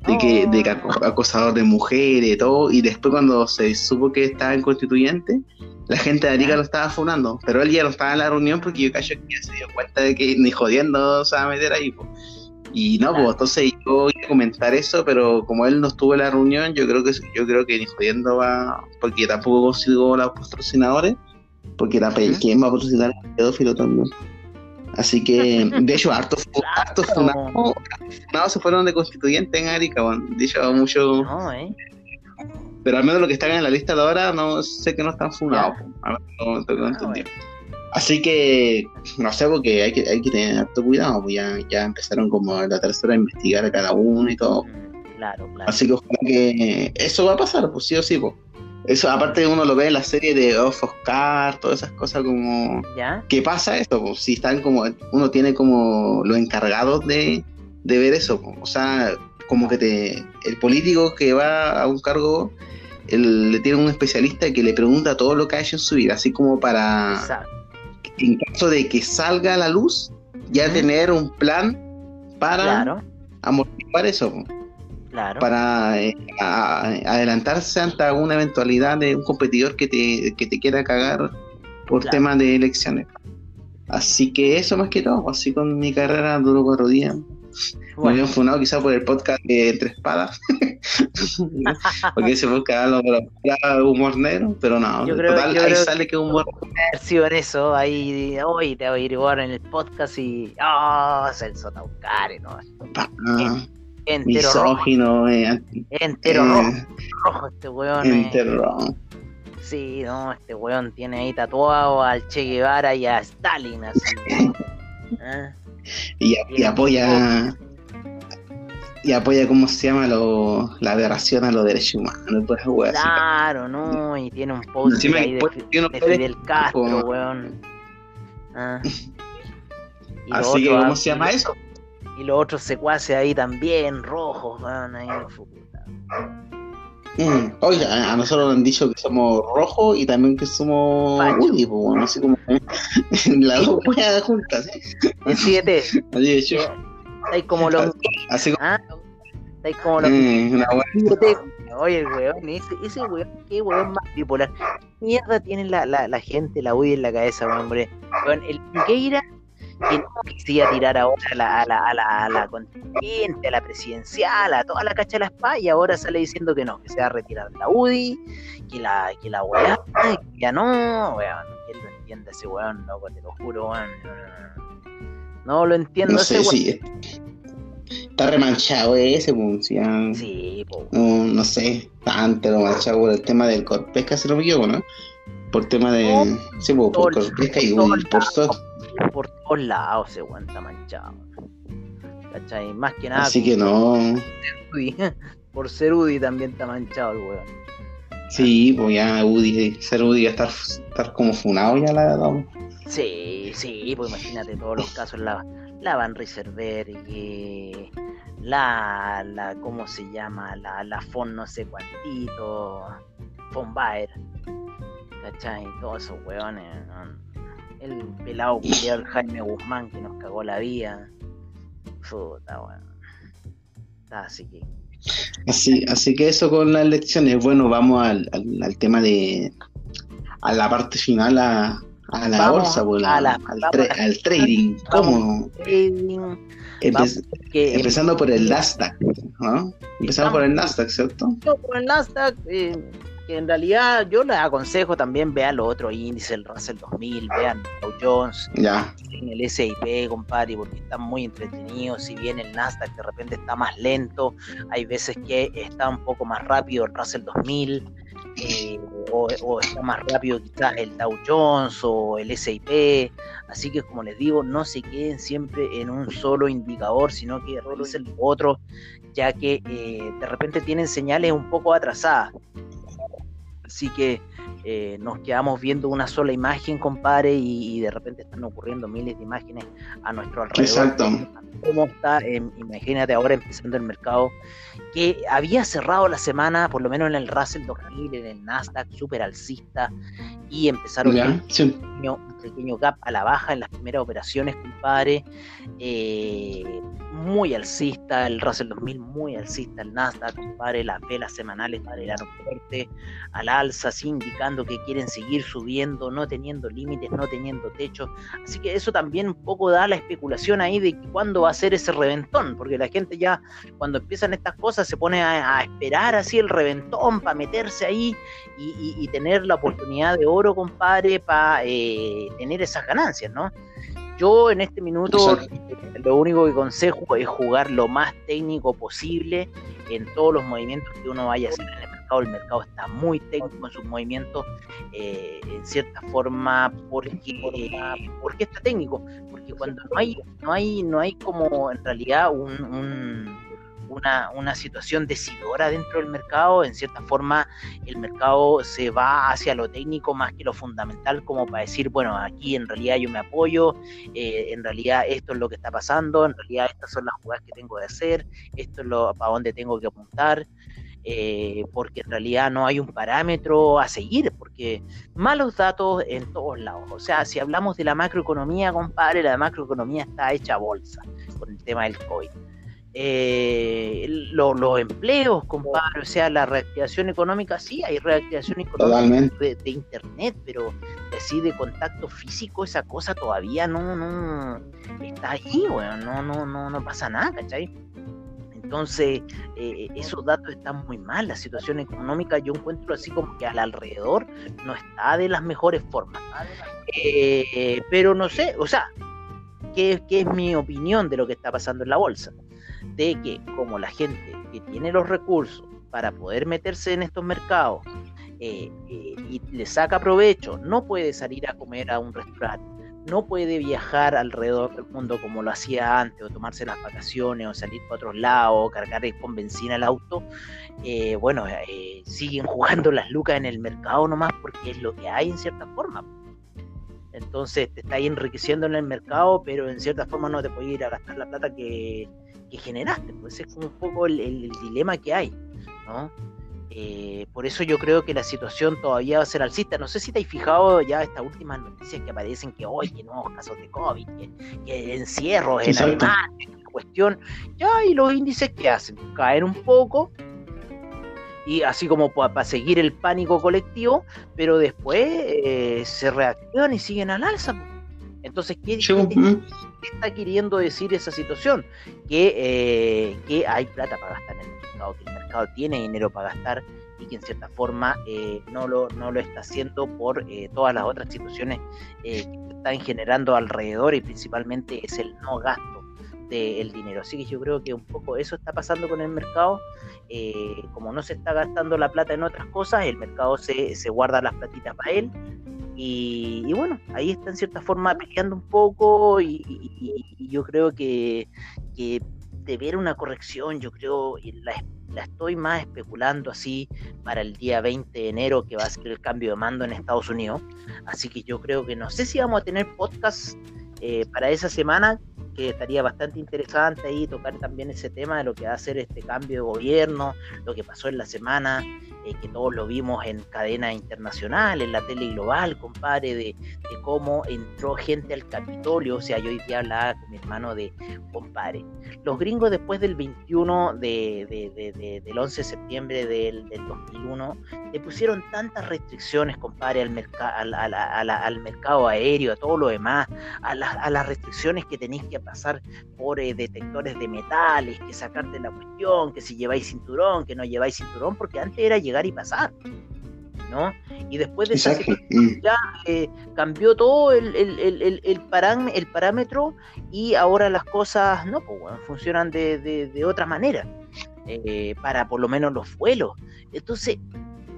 de que, de que oh. acosador de mujeres, todo, y después cuando se supo que estaba en constituyente, la gente de Arica lo estaba funando, pero él ya no estaba en la reunión porque yo cacho que ya se dio cuenta de que ni jodiendo se va a meter ahí. Y no, pues entonces yo iba a comentar eso, pero como él no estuvo en la reunión, yo creo que yo creo que ni jodiendo va, porque tampoco consigo los patrocinadores, porque la ¿quién va a patrocinar el pedófilo también? Así que, de hecho, hartos harto funados se fueron de constituyente en Arica, bueno. de hecho, mucho... No, eh. Pero al menos lo que están en la lista de ahora, no sé que no están funados. Ah, Así que, no sé, porque hay que, hay que tener harto cuidado, pues ya, ya empezaron como la tercera a investigar a cada uno y todo. Claro, claro. Así que ojalá que eso va a pasar, pues sí o sí, pues. Eso, aparte uno lo ve en la serie de Of Oscar, todas esas cosas como... ¿Ya? ¿Qué pasa? Pues si están como... Uno tiene como los encargados de, de ver eso, pues. o sea, como que te... El político que va a un cargo le tiene un especialista que le pregunta todo lo que ha hecho en su vida, así como para, en caso de que salga a la luz, ya tener un plan para amortiguar eso. Para eh, adelantarse ante alguna eventualidad de un competidor que te, que te quiera cagar por temas de elecciones. Así que eso más que todo, así con mi carrera duró cuatro días. Me habían funado quizás por el podcast de Entre Espadas. (laughs) Porque ese podcast habla humor negro, pero no. total, ahí sale que humor. sido en eso, ahí hoy te voy a ir igual en el podcast y. ¡Oh! Celso Taucare, ¿no? Ah, entero misógino, eh, entero eh, rojo, este weón. Eh. Entero rojo. Sí, no, este weón tiene ahí tatuado al Che Guevara y a Stalin, así. (laughs) ¿Eh? y, apoya y apoya cómo se llama lo, la aberración a los derechos humanos pues, claro no y tiene un post ahí de, de, Fidel Castro weón ah. (laughs) así que cómo se llama eso y los otros secuaces ahí también rojos weón ahí Mm. Oiga, a nosotros nos han dicho que somos rojos y también que somos Woody, pues bueno, así como las dos weas juntas, ¿sí? El 7. Así de hecho. Hay como los. Así como. ¿Ah? Hay como los. Mm, una (laughs) Oye, weón, ese, ese weón, qué weón más bipolar. Mierda tiene la, la, la gente, la UDI en la cabeza, hombre. Weón, el Piqueira que no quisiera tirar ahora a la, a la, a la, a la constituyente, a la presidencial, a toda la cacha de la espada, y ahora sale diciendo que no, que se va a retirar de la UDI, que la, que la weá, que ya no, weón, ¿quién lo entiende ese weón, loco? Te lo juro, weón. No, lo entiendo no ese sé, weón. Está remanchado ese, pues, Sí, po. No, no sé, tanto remanchado por el tema del corpesca, se lo me equivoco, ¿no? Por tema de. sí, por, por corpesca y por, por, por todos lados se aguanta manchado. ¿Cachai? Más que nada. Así que no. (laughs) Por ser Udi también está manchado el weón. Sí, pues ya Udi, ser Udi a estar, estar como funado ya la verdad. Sí, sí, pues imagínate todos los casos, la, la Van y la, la, ¿cómo se llama? La, la Fon no sé cuantito, Fon Baer, ¿cachai? Todos esos weones, el pelado culiado Jaime Guzmán que nos cagó la vida. Puta, bueno. Así que. Así, así que eso con las elecciones. Bueno, vamos al, al, tema de. a la parte final, a, a la bolsa, pues, al, al, trading. ¿Cómo? Trading. empezando por el Nasdaq, ¿no? Empezando por el Nasdaq, ¿cierto? Por el Nasdaq, eh, en realidad yo les aconsejo también vean los otros índices, el Russell 2000, vean Dow Jones, ya. el S&P, compadre, porque están muy entretenidos, si bien el Nasdaq de repente está más lento, hay veces que está un poco más rápido el Russell 2000, eh, o, está más rápido quizás el Dow Jones o el S&P, así que como les digo, no se queden siempre en un solo indicador, sino que el otro, ya que eh, de repente tienen señales un poco atrasadas. Así que eh, nos quedamos viendo una sola imagen, compadre, y, de repente están ocurriendo miles de imágenes a nuestro alrededor. Exacto. ¿Cómo está? imagínate ahora empezando el mercado que había cerrado la semana, por lo menos en el Russell 2000, en el Nasdaq, súper alcista, y empezaron un pequeño gap a la baja en las primeras operaciones, compadre. Eh, muy alcista, el Russell 2000 muy alcista, el Nasdaq, compadre, las velas semanales para el aeropuerto al alza, así indicando que quieren seguir subiendo, no teniendo límites, no teniendo techo. Así que eso también un poco da la especulación ahí de cuándo va a ser ese reventón, porque la gente ya cuando empiezan estas cosas se pone a, esperar así el reventón para meterse ahí y, tener la oportunidad de oro, compadre, para eh, tener esas ganancias, ¿no? Yo en este minuto lo único que consejo es jugar lo más técnico posible en todos los movimientos que uno vaya a hacer en el mercado. El mercado está muy técnico en sus movimientos, eh, en cierta forma, porque, porque está técnico, porque cuando no hay, no hay, no hay como en realidad un una, una situación decidora dentro del mercado. En cierta forma, el mercado se va hacia lo técnico más que lo fundamental, como para decir, bueno, aquí en realidad yo me apoyo, eh, en realidad esto es lo que está pasando, en realidad estas son las jugadas que tengo de hacer, esto es lo para dónde tengo que apuntar. Eh, porque en realidad no hay un parámetro a seguir, porque malos datos en todos lados. O sea, si hablamos de la macroeconomía, compadre, la macroeconomía está hecha bolsa con el tema del COVID eh, los empleos, compadre, o sea, la reactivación económica, sí, hay reactivación económica de, Internet, pero así de contacto físico, esa cosa todavía no, no está ahí, bueno, no, no, no, no pasa nada, ¿cachai? Entonces, eh, esos datos están muy mal. La situación económica, yo encuentro así como que al alrededor no está de las mejores formas. Eh, pero no sé, o sea, ¿qué, ¿qué, es mi opinión de lo que está pasando en la bolsa? De que como la gente que tiene los recursos para poder meterse en estos mercados eh, eh, y le saca provecho, no puede salir a comer a un restaurante, no puede viajar alrededor del mundo como lo hacía antes, o tomarse las vacaciones, o salir para otros lados, o cargar con benzina el auto, eh, bueno, siguen jugando las lucas en el mercado nomás porque es lo que hay en cierta forma. Entonces te está ahí enriqueciendo en el mercado, pero en cierta forma no te puedes ir a gastar la plata que, que generaste, pues es como un poco el, dilema que hay, ¿no? Eh, por eso yo creo que la situación todavía va a ser alcista. No sé si te has fijado ya estas últimas noticias que aparecen que hoy, que nuevos casos de COVID, que, que encierros en Alemania, cuestión. Ya, y los índices que hacen, caer un poco, y así como para seguir el pánico colectivo, pero después eh, se reactivan y siguen al alza. Entonces, ¿qué, está queriendo decir esa situación? Que, eh, que hay plata para gastar en el mercado, que el mercado tiene dinero para gastar y que en cierta forma eh, no, lo, no lo está haciendo por eh, todas las otras situaciones que están generando alrededor y principalmente es el no gasto del dinero. Así que yo creo que un poco eso está pasando con el mercado. como no se está gastando la plata en otras cosas, el mercado se, se guarda las platitas para él y, bueno, ahí está en cierta forma peleando un poco y, yo creo que, de ver una corrección, yo creo, la, la, estoy más especulando así para el día 20 de enero que va a ser el cambio de mando en Estados Unidos. Así que yo creo que no sé si vamos a tener podcast eh, para esa semana, que estaría bastante interesante ahí tocar también ese tema de lo que va a ser este cambio de gobierno, lo que pasó en la semana eh, que todos lo vimos en cadena internacional, en la tele global, compadre, de, cómo entró gente al Capitolio, o sea, yo hoy día hablaba con mi hermano de, compadre, los gringos después del 21 de, del 11 de septiembre del, 2001, le pusieron tantas restricciones, compadre, al, al, al, mercado aéreo, a todo lo demás, a, las restricciones que tenéis que pasar por eh, detectores de metales, que sacarte la cuestión, que si lleváis cinturón, que no lleváis cinturón, porque antes era llegar y pasar. ¿no? Y después de esa situación ya eh, cambió todo el, el, el, parámetro y ahora las cosas no pues, funcionan de, de, otra manera eh, para por lo menos los vuelos. Entonces,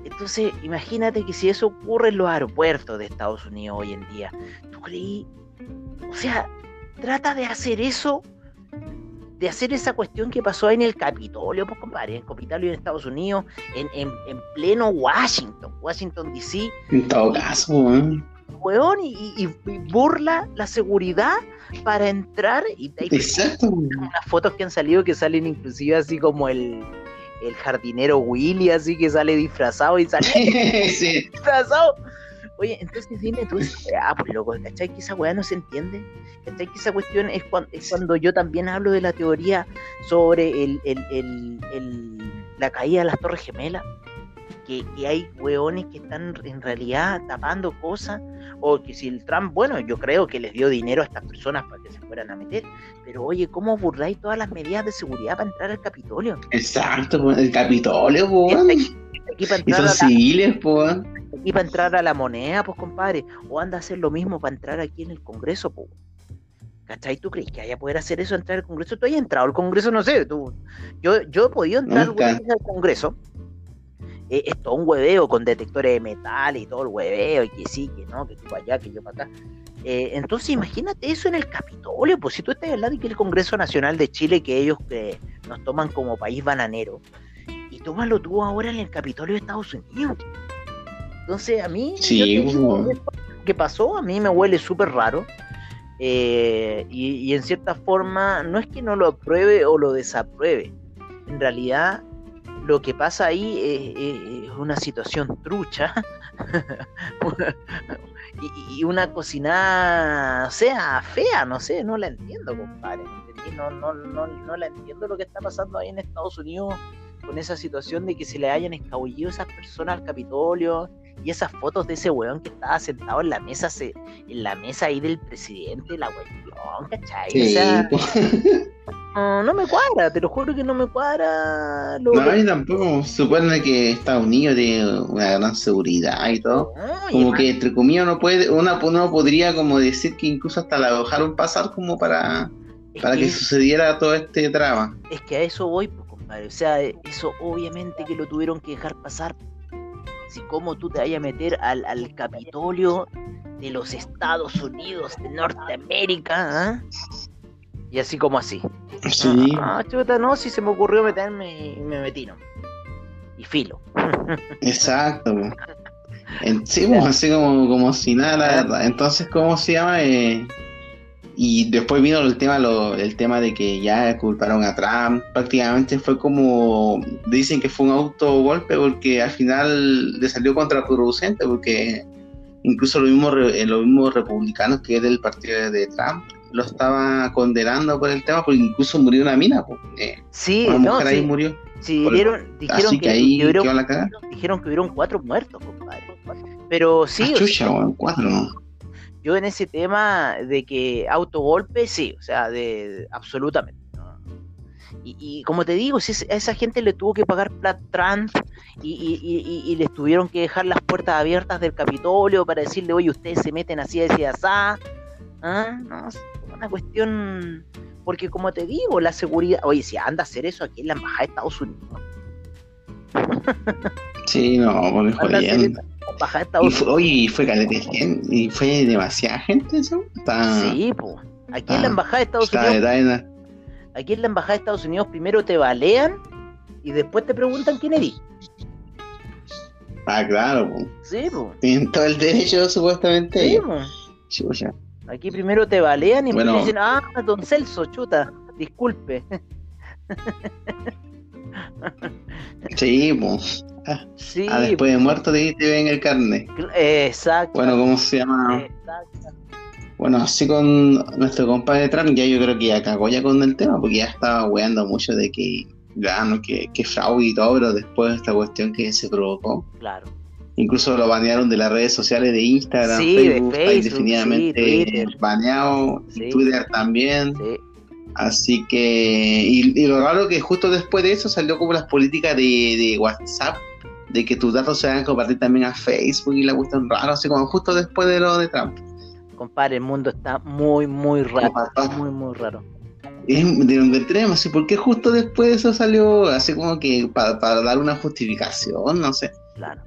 entonces, imagínate que si eso ocurre en los aeropuertos de Estados Unidos hoy en día, ¿tú creí? O sea, trata de hacer eso de hacer esa cuestión que pasó en el Capitolio, pues compadre, en el Capitolio en Estados Unidos, en, en, pleno Washington, Washington DC. En todo caso, weón. y, burla la seguridad para entrar y hay unas fotos que han salido que salen inclusive así como el, el jardinero Willy, así que sale disfrazado y sale (laughs) disfrazado Oye, entonces dime tú ah, pues loco, ¿cachai? Que esa weá no se entiende. ¿Cachai? Que esa cuestión es cuando, es cuando yo también hablo de la teoría sobre el, el, el, la caída de las Torres Gemelas. Que, que, hay weones que están en realidad tapando cosas, o que si el Trump, bueno, yo creo que les dio dinero a estas personas para que se fueran a meter, pero oye, ¿cómo burláis todas las medidas de seguridad para entrar al Capitolio? Exacto, el Capitolio, weón. Y son civiles, pues. Aquí para entrar a la moneda, pues compadre. O anda a hacer lo mismo para entrar aquí en el Congreso, pues. ¿Cachai? ¿Tú crees que haya poder hacer eso, entrar al Congreso? ¿Tú hayas entrado al Congreso? No sé. Tú... Yo, yo he podido entrar al Congreso. Eh, es todo un hueveo con detectores de metal y todo el hueveo, y que sí, que no, que tú allá, que yo para acá. Eh, entonces imagínate eso en el Capitolio, pues si tú estás hablando de que el Congreso Nacional de Chile, que ellos que nos toman como país bananero, y tómalo tú ahora en el Capitolio de Estados Unidos. Entonces a mí, sí, ¿qué pasó? A mí me huele súper raro. Eh, y, en cierta forma, no es que no lo apruebe o lo desapruebe. En realidad, lo que pasa ahí es, una situación trucha (laughs) y, una cocinada, o sea, fea, no sé, no la entiendo, compadre. No, no, no, no la entiendo lo que está pasando ahí en Estados Unidos con esa situación de que se le hayan escabullido esas personas al Capitolio y esas fotos de ese weón que estaba sentado en la mesa en la mesa ahí del presidente, la weón, ¿cachai? (laughs) no, me cuadra, te lo juro que no me cuadra. no, a mí tampoco. Supone que Estados Unidos tiene una gran seguridad y todo. como que entre comillas uno puede, una, uno podría como decir que incluso hasta la dejaron pasar como para, para que, sucediera todo este drama. Es que a eso voy, pues, compadre. O sea, eso obviamente que lo tuvieron que dejar pasar si cómo tú te vayas a meter al, Capitolio de los Estados Unidos de Norteamérica, ¿ah? Y así como así. Sí. Ah, chuta, no, si se me ocurrió meterme y me metí, ¿no? Y filo. (laughs) Exacto. Sí, pues, así como, como si nada, la verdad. Entonces, ¿cómo se llama? Eh, y después vino el tema, el tema de que ya culparon a Trump. Prácticamente fue como, dicen que fue un autogolpe porque al final le salió contraproducente porque incluso los mismos, eh, los mismos republicanos que es del partido de Trump lo estaba condenando por el tema porque incluso murió una mina. Porque sí, una mujer ahí murió. Sí, dijeron, dijeron que, ahí hubieron, dijeron que hubieron cuatro muertos, compadre. Pero sí. Ah, chucha, cuatro, ¿no? Yo en ese tema de que autogolpe, sí, o sea, de absolutamente. Y, como te digo, si a esa gente le tuvo que pagar plat trans y, y, les tuvieron que dejar las puertas abiertas del Capitolio para decirle, oye, ustedes se meten así, así, así. ¿Ah? No, es una cuestión. Porque como te digo, la seguridad. Oye, si anda a hacer eso aquí en la Embajada de Estados Unidos. Sí, no, (laughs) porque jodiendo. Y fue, oye, fue y fue demasiada gente eso. Sí, pues. Aquí en la ah, embajada de Estados Unidos. Aquí en la embajada de Estados Unidos primero te balean y después te preguntan quién eres. Ah, claro, pues. Sí, pues. Tienen todo el derecho, supuestamente. Sí, pues. Aquí primero te balean y bueno. dicen, ah, don Celso, chuta, disculpe. Sí, pues. Ah, después de muerto te, te ven el carne. Exacto. Bueno, ¿cómo se llama? Bueno, así con nuestro compadre Trump, ya yo creo que ya cagó ya con el tema, porque ya estaba weando mucho de que gano, que, que fraude y todo, pero después de esta cuestión que se provocó. Claro. Incluso lo banearon de las redes sociales de Instagram, Facebook, está definitivamente baneado, Twitter también. Sí. Así que, y, lo raro que justo después de eso salió como las políticas de, WhatsApp, de que tus datos se van a compartir también a Facebook y la cuestión raro, así como justo después de lo de Trump. Compadre, el mundo está muy, muy raro. Muy, muy raro. Es de donde tenemos, ¿y por qué justo después de eso salió así como que para, dar una justificación? No sé.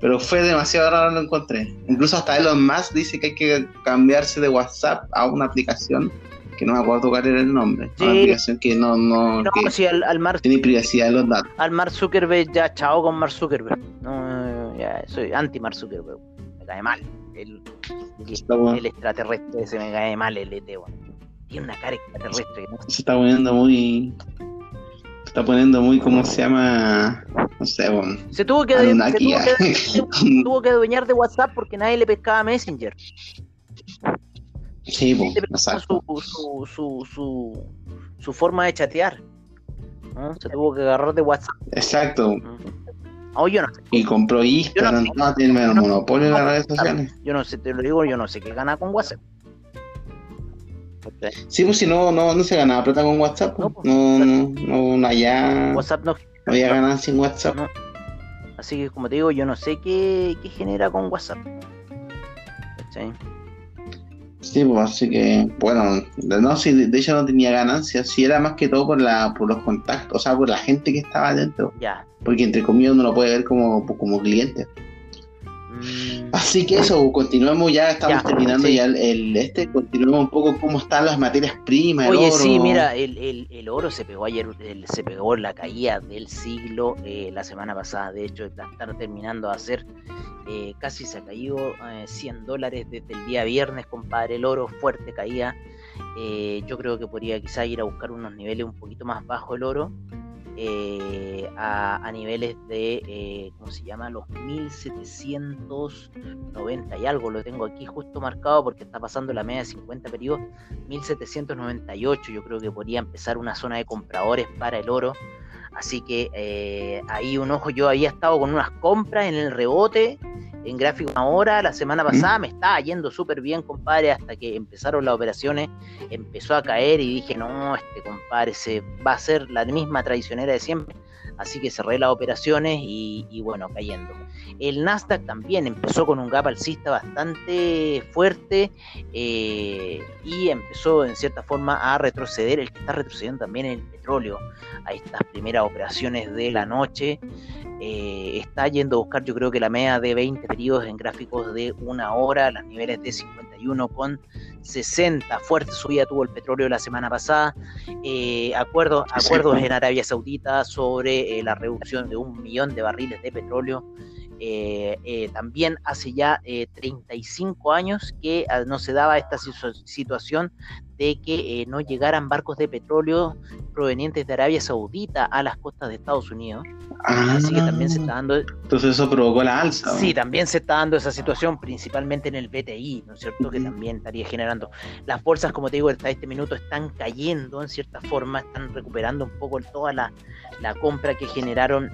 Pero fue demasiado raro lo encontré. Incluso hasta Elon Musk dice que hay que cambiarse de WhatsApp a una aplicación que no me acuerdo cuál era el nombre. Una aplicación que no, no, no que al, al Mar, tiene privacidad de los datos. Al Mark Zuckerberg, ya chao con Mark Zuckerberg. No, ya soy anti Mark Zuckerberg. Me cae mal. El, el, extraterrestre ese me cae mal, el ET, Tiene una cara extraterrestre. Se está poniendo muy. Se está poniendo muy, ¿cómo se llama? no sé, bueno, se tuvo que, (laughs) se tuvo que, adueñar de WhatsApp porque nadie le pescaba Messenger. Sí, pues, exacto. Su, su, su, su, forma de chatear. Se tuvo que agarrar de WhatsApp. Exacto. Oh, yo no sé. Y compró Instagram, no, tiene menos monopolio en las redes sociales. Yo no sé, te lo digo, yo no sé qué gana con WhatsApp. Sí, pues si no, no, no se ganaba plata con WhatsApp. No, pues, no, no, no, allá. WhatsApp no, había ganancia en WhatsApp. Así que, como te digo, yo no sé qué, qué genera con WhatsApp. Sí, pues así que, bueno, no, si de, hecho no tenía ganancia, si era más que todo por la por los contactos, o sea, por la gente que estaba adentro. Ya. Porque entre comillas uno lo puede ver como, como cliente. Mm. Así que eso, continuemos ya, estamos terminando ya el, este, continuemos un poco cómo están las materias primas. Oye, sí, mira, el, oro se pegó ayer, se pegó la caída del siglo eh, la semana pasada, de hecho, están terminando de hacer, eh, casi se ha caído 100 eh, dólares desde el día viernes, compadre, el oro fuerte caía. yo creo que podría quizá ir a buscar unos niveles un poquito más bajo el oro. Eh, a, niveles de, eh, ¿cómo se llama? Los 1790 y algo, lo tengo aquí justo marcado porque está pasando la media de 50 periodos, 1798 yo creo que podría empezar una zona de compradores para el oro, así que eh, ahí un ojo, yo había estado con unas compras en el rebote, en gráfico ahora, la semana pasada me estaba yendo súper bien, compadre, hasta que empezaron las operaciones, empezó a caer y dije, no, este compadre se va a ser la misma traicionera de siempre así que cerré las operaciones y, bueno, cayendo. El Nasdaq también empezó con un gap alcista bastante fuerte eh, y empezó en cierta forma a retroceder, el que está retrocediendo también es el petróleo, a estas primeras operaciones de la noche. Eh, está yendo a buscar yo creo que la media de 20 periodos en gráficos de una hora, los niveles de 50 61,60. Fuerte subida tuvo el petróleo la semana pasada. Eh, acuerdos en Arabia Saudita sobre eh, la reducción de un millón de barriles de petróleo. Eh, eh, también hace ya 35 años que ah, no se daba esta situación de que no llegaran barcos de petróleo provenientes de Arabia Saudita a las costas de Estados Unidos. Así que también se está dando. Entonces eso provocó la alza. Sí, también se está dando esa situación, principalmente en el BTI, ¿no es cierto? Que también estaría generando. Las bolsas, como te digo, hasta este minuto están cayendo en cierta forma, están recuperando un poco toda la, la compra que generaron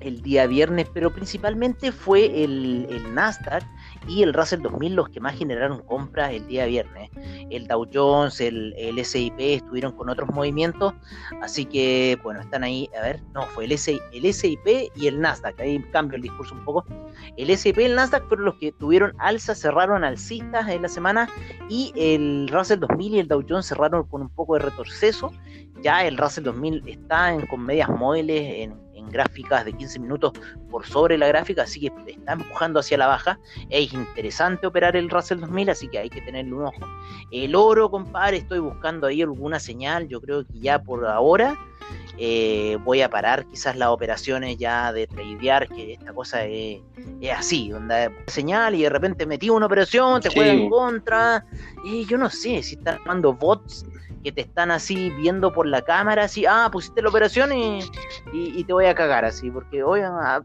el día viernes, pero principalmente fue el, el, Nasdaq y el Russell 2000 los que más generaron compras el día viernes. El Dow Jones, el, el SIP estuvieron con otros movimientos, así que bueno, están ahí, a ver, no, fue el, el SIP y el Nasdaq, ahí cambio el discurso un poco. El SIP y el Nasdaq fueron los que tuvieron alza, cerraron alcistas en la semana y el Russell 2000 y el Dow Jones cerraron con un poco de retroceso. Ya el Russell 2000 está en, con medias móviles en gráficas de 15 minutos por sobre la gráfica, así que está empujando hacia la baja. Es interesante operar el Russell 2000, así que hay que tenerle un ojo. El oro, compadre, estoy buscando ahí alguna señal, yo creo que ya por ahora. Eh, voy a parar quizás las operaciones ya de tradear, que esta cosa es, así, donde señal y de repente metí una operación, te juega en contra, y yo no sé si están armando bots que te están así viendo por la cámara, así, ah, pusiste la operación y, y, te voy a cagar así, porque hoy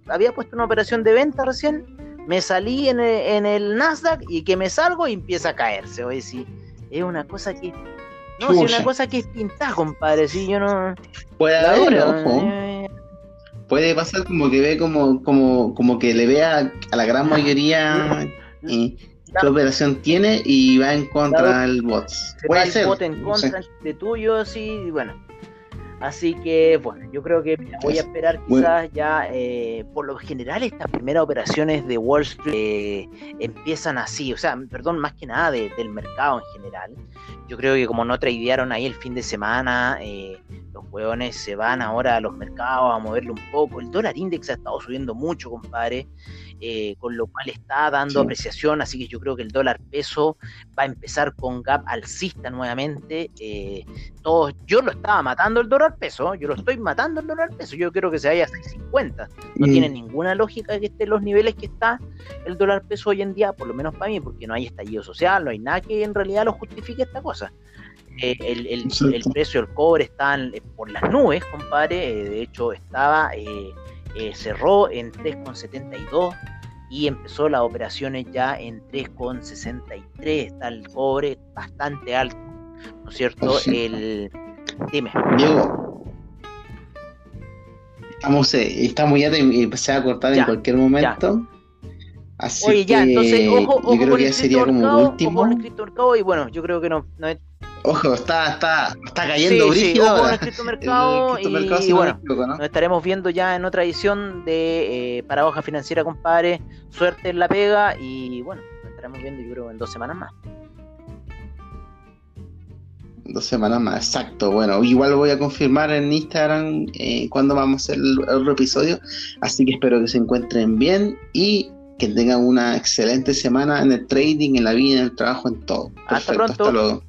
había puesto una operación de venta recién, me salí en el, en el Nasdaq y que me salgo y empieza a caerse, oye, sí, es una cosa que... No, es una cosa que es pintada, compadre, sí, yo no... Puede haber, eh, Puede pasar como que ve como, como, como que le vea a la gran mayoría y qué operación tiene y va en contra del bot. Puede ser. bot en contra de tuyo, sí, bueno. Así que, bueno, yo creo que voy a esperar quizás ya, eh, por lo general, estas primeras operaciones de Wall Street eh, empiezan así, o sea, perdón, más que nada del mercado en general. Yo creo que como no tradearon ahí el fin de semana, eh, los hueones se van ahora a los mercados a moverle un poco. El dólar index ha estado subiendo mucho, compadre. Eh, con lo cual está dando apreciación, así que yo creo que el dólar peso va a empezar con gap alcista nuevamente. Eh, todos, yo lo estaba matando el dólar peso, yo lo estoy matando el dólar peso, yo creo que se vaya a 6.50. No tiene mm. ninguna lógica que esté los niveles que está el dólar peso hoy en día, por lo menos para mí, porque no hay estallido social, no hay nada que en realidad lo justifique esta cosa. Eh, el, el, precio del cobre está por las nubes, compadre. de hecho, estaba eh, cerró en 3,72 y empezó las operaciones ya en 3,63. Está el cobre bastante alto, ¿no es cierto? El... Dime. Diego, estamos, eh, estamos ya y empecé a cortar en cualquier momento. Así Oye, ya, entonces, ojo, ojo yo creo que sería como último. Ojo y bueno, yo creo que no, no Ojo, está, está, está cayendo sí, sí, ojo en el mercado y, y bueno, nos estaremos viendo ya en otra edición de eh, Paradoja Financiera, compadre. Suerte en la pega y bueno, nos estaremos viendo yo creo en dos semanas más. Dos semanas más, exacto. Bueno, igual voy a confirmar en Instagram eh, cuándo vamos a hacer el otro episodio. Así que espero que se encuentren bien y que tengan una excelente semana en el trading, en la vida, en el trabajo, en todo. hasta pronto. Hasta luego.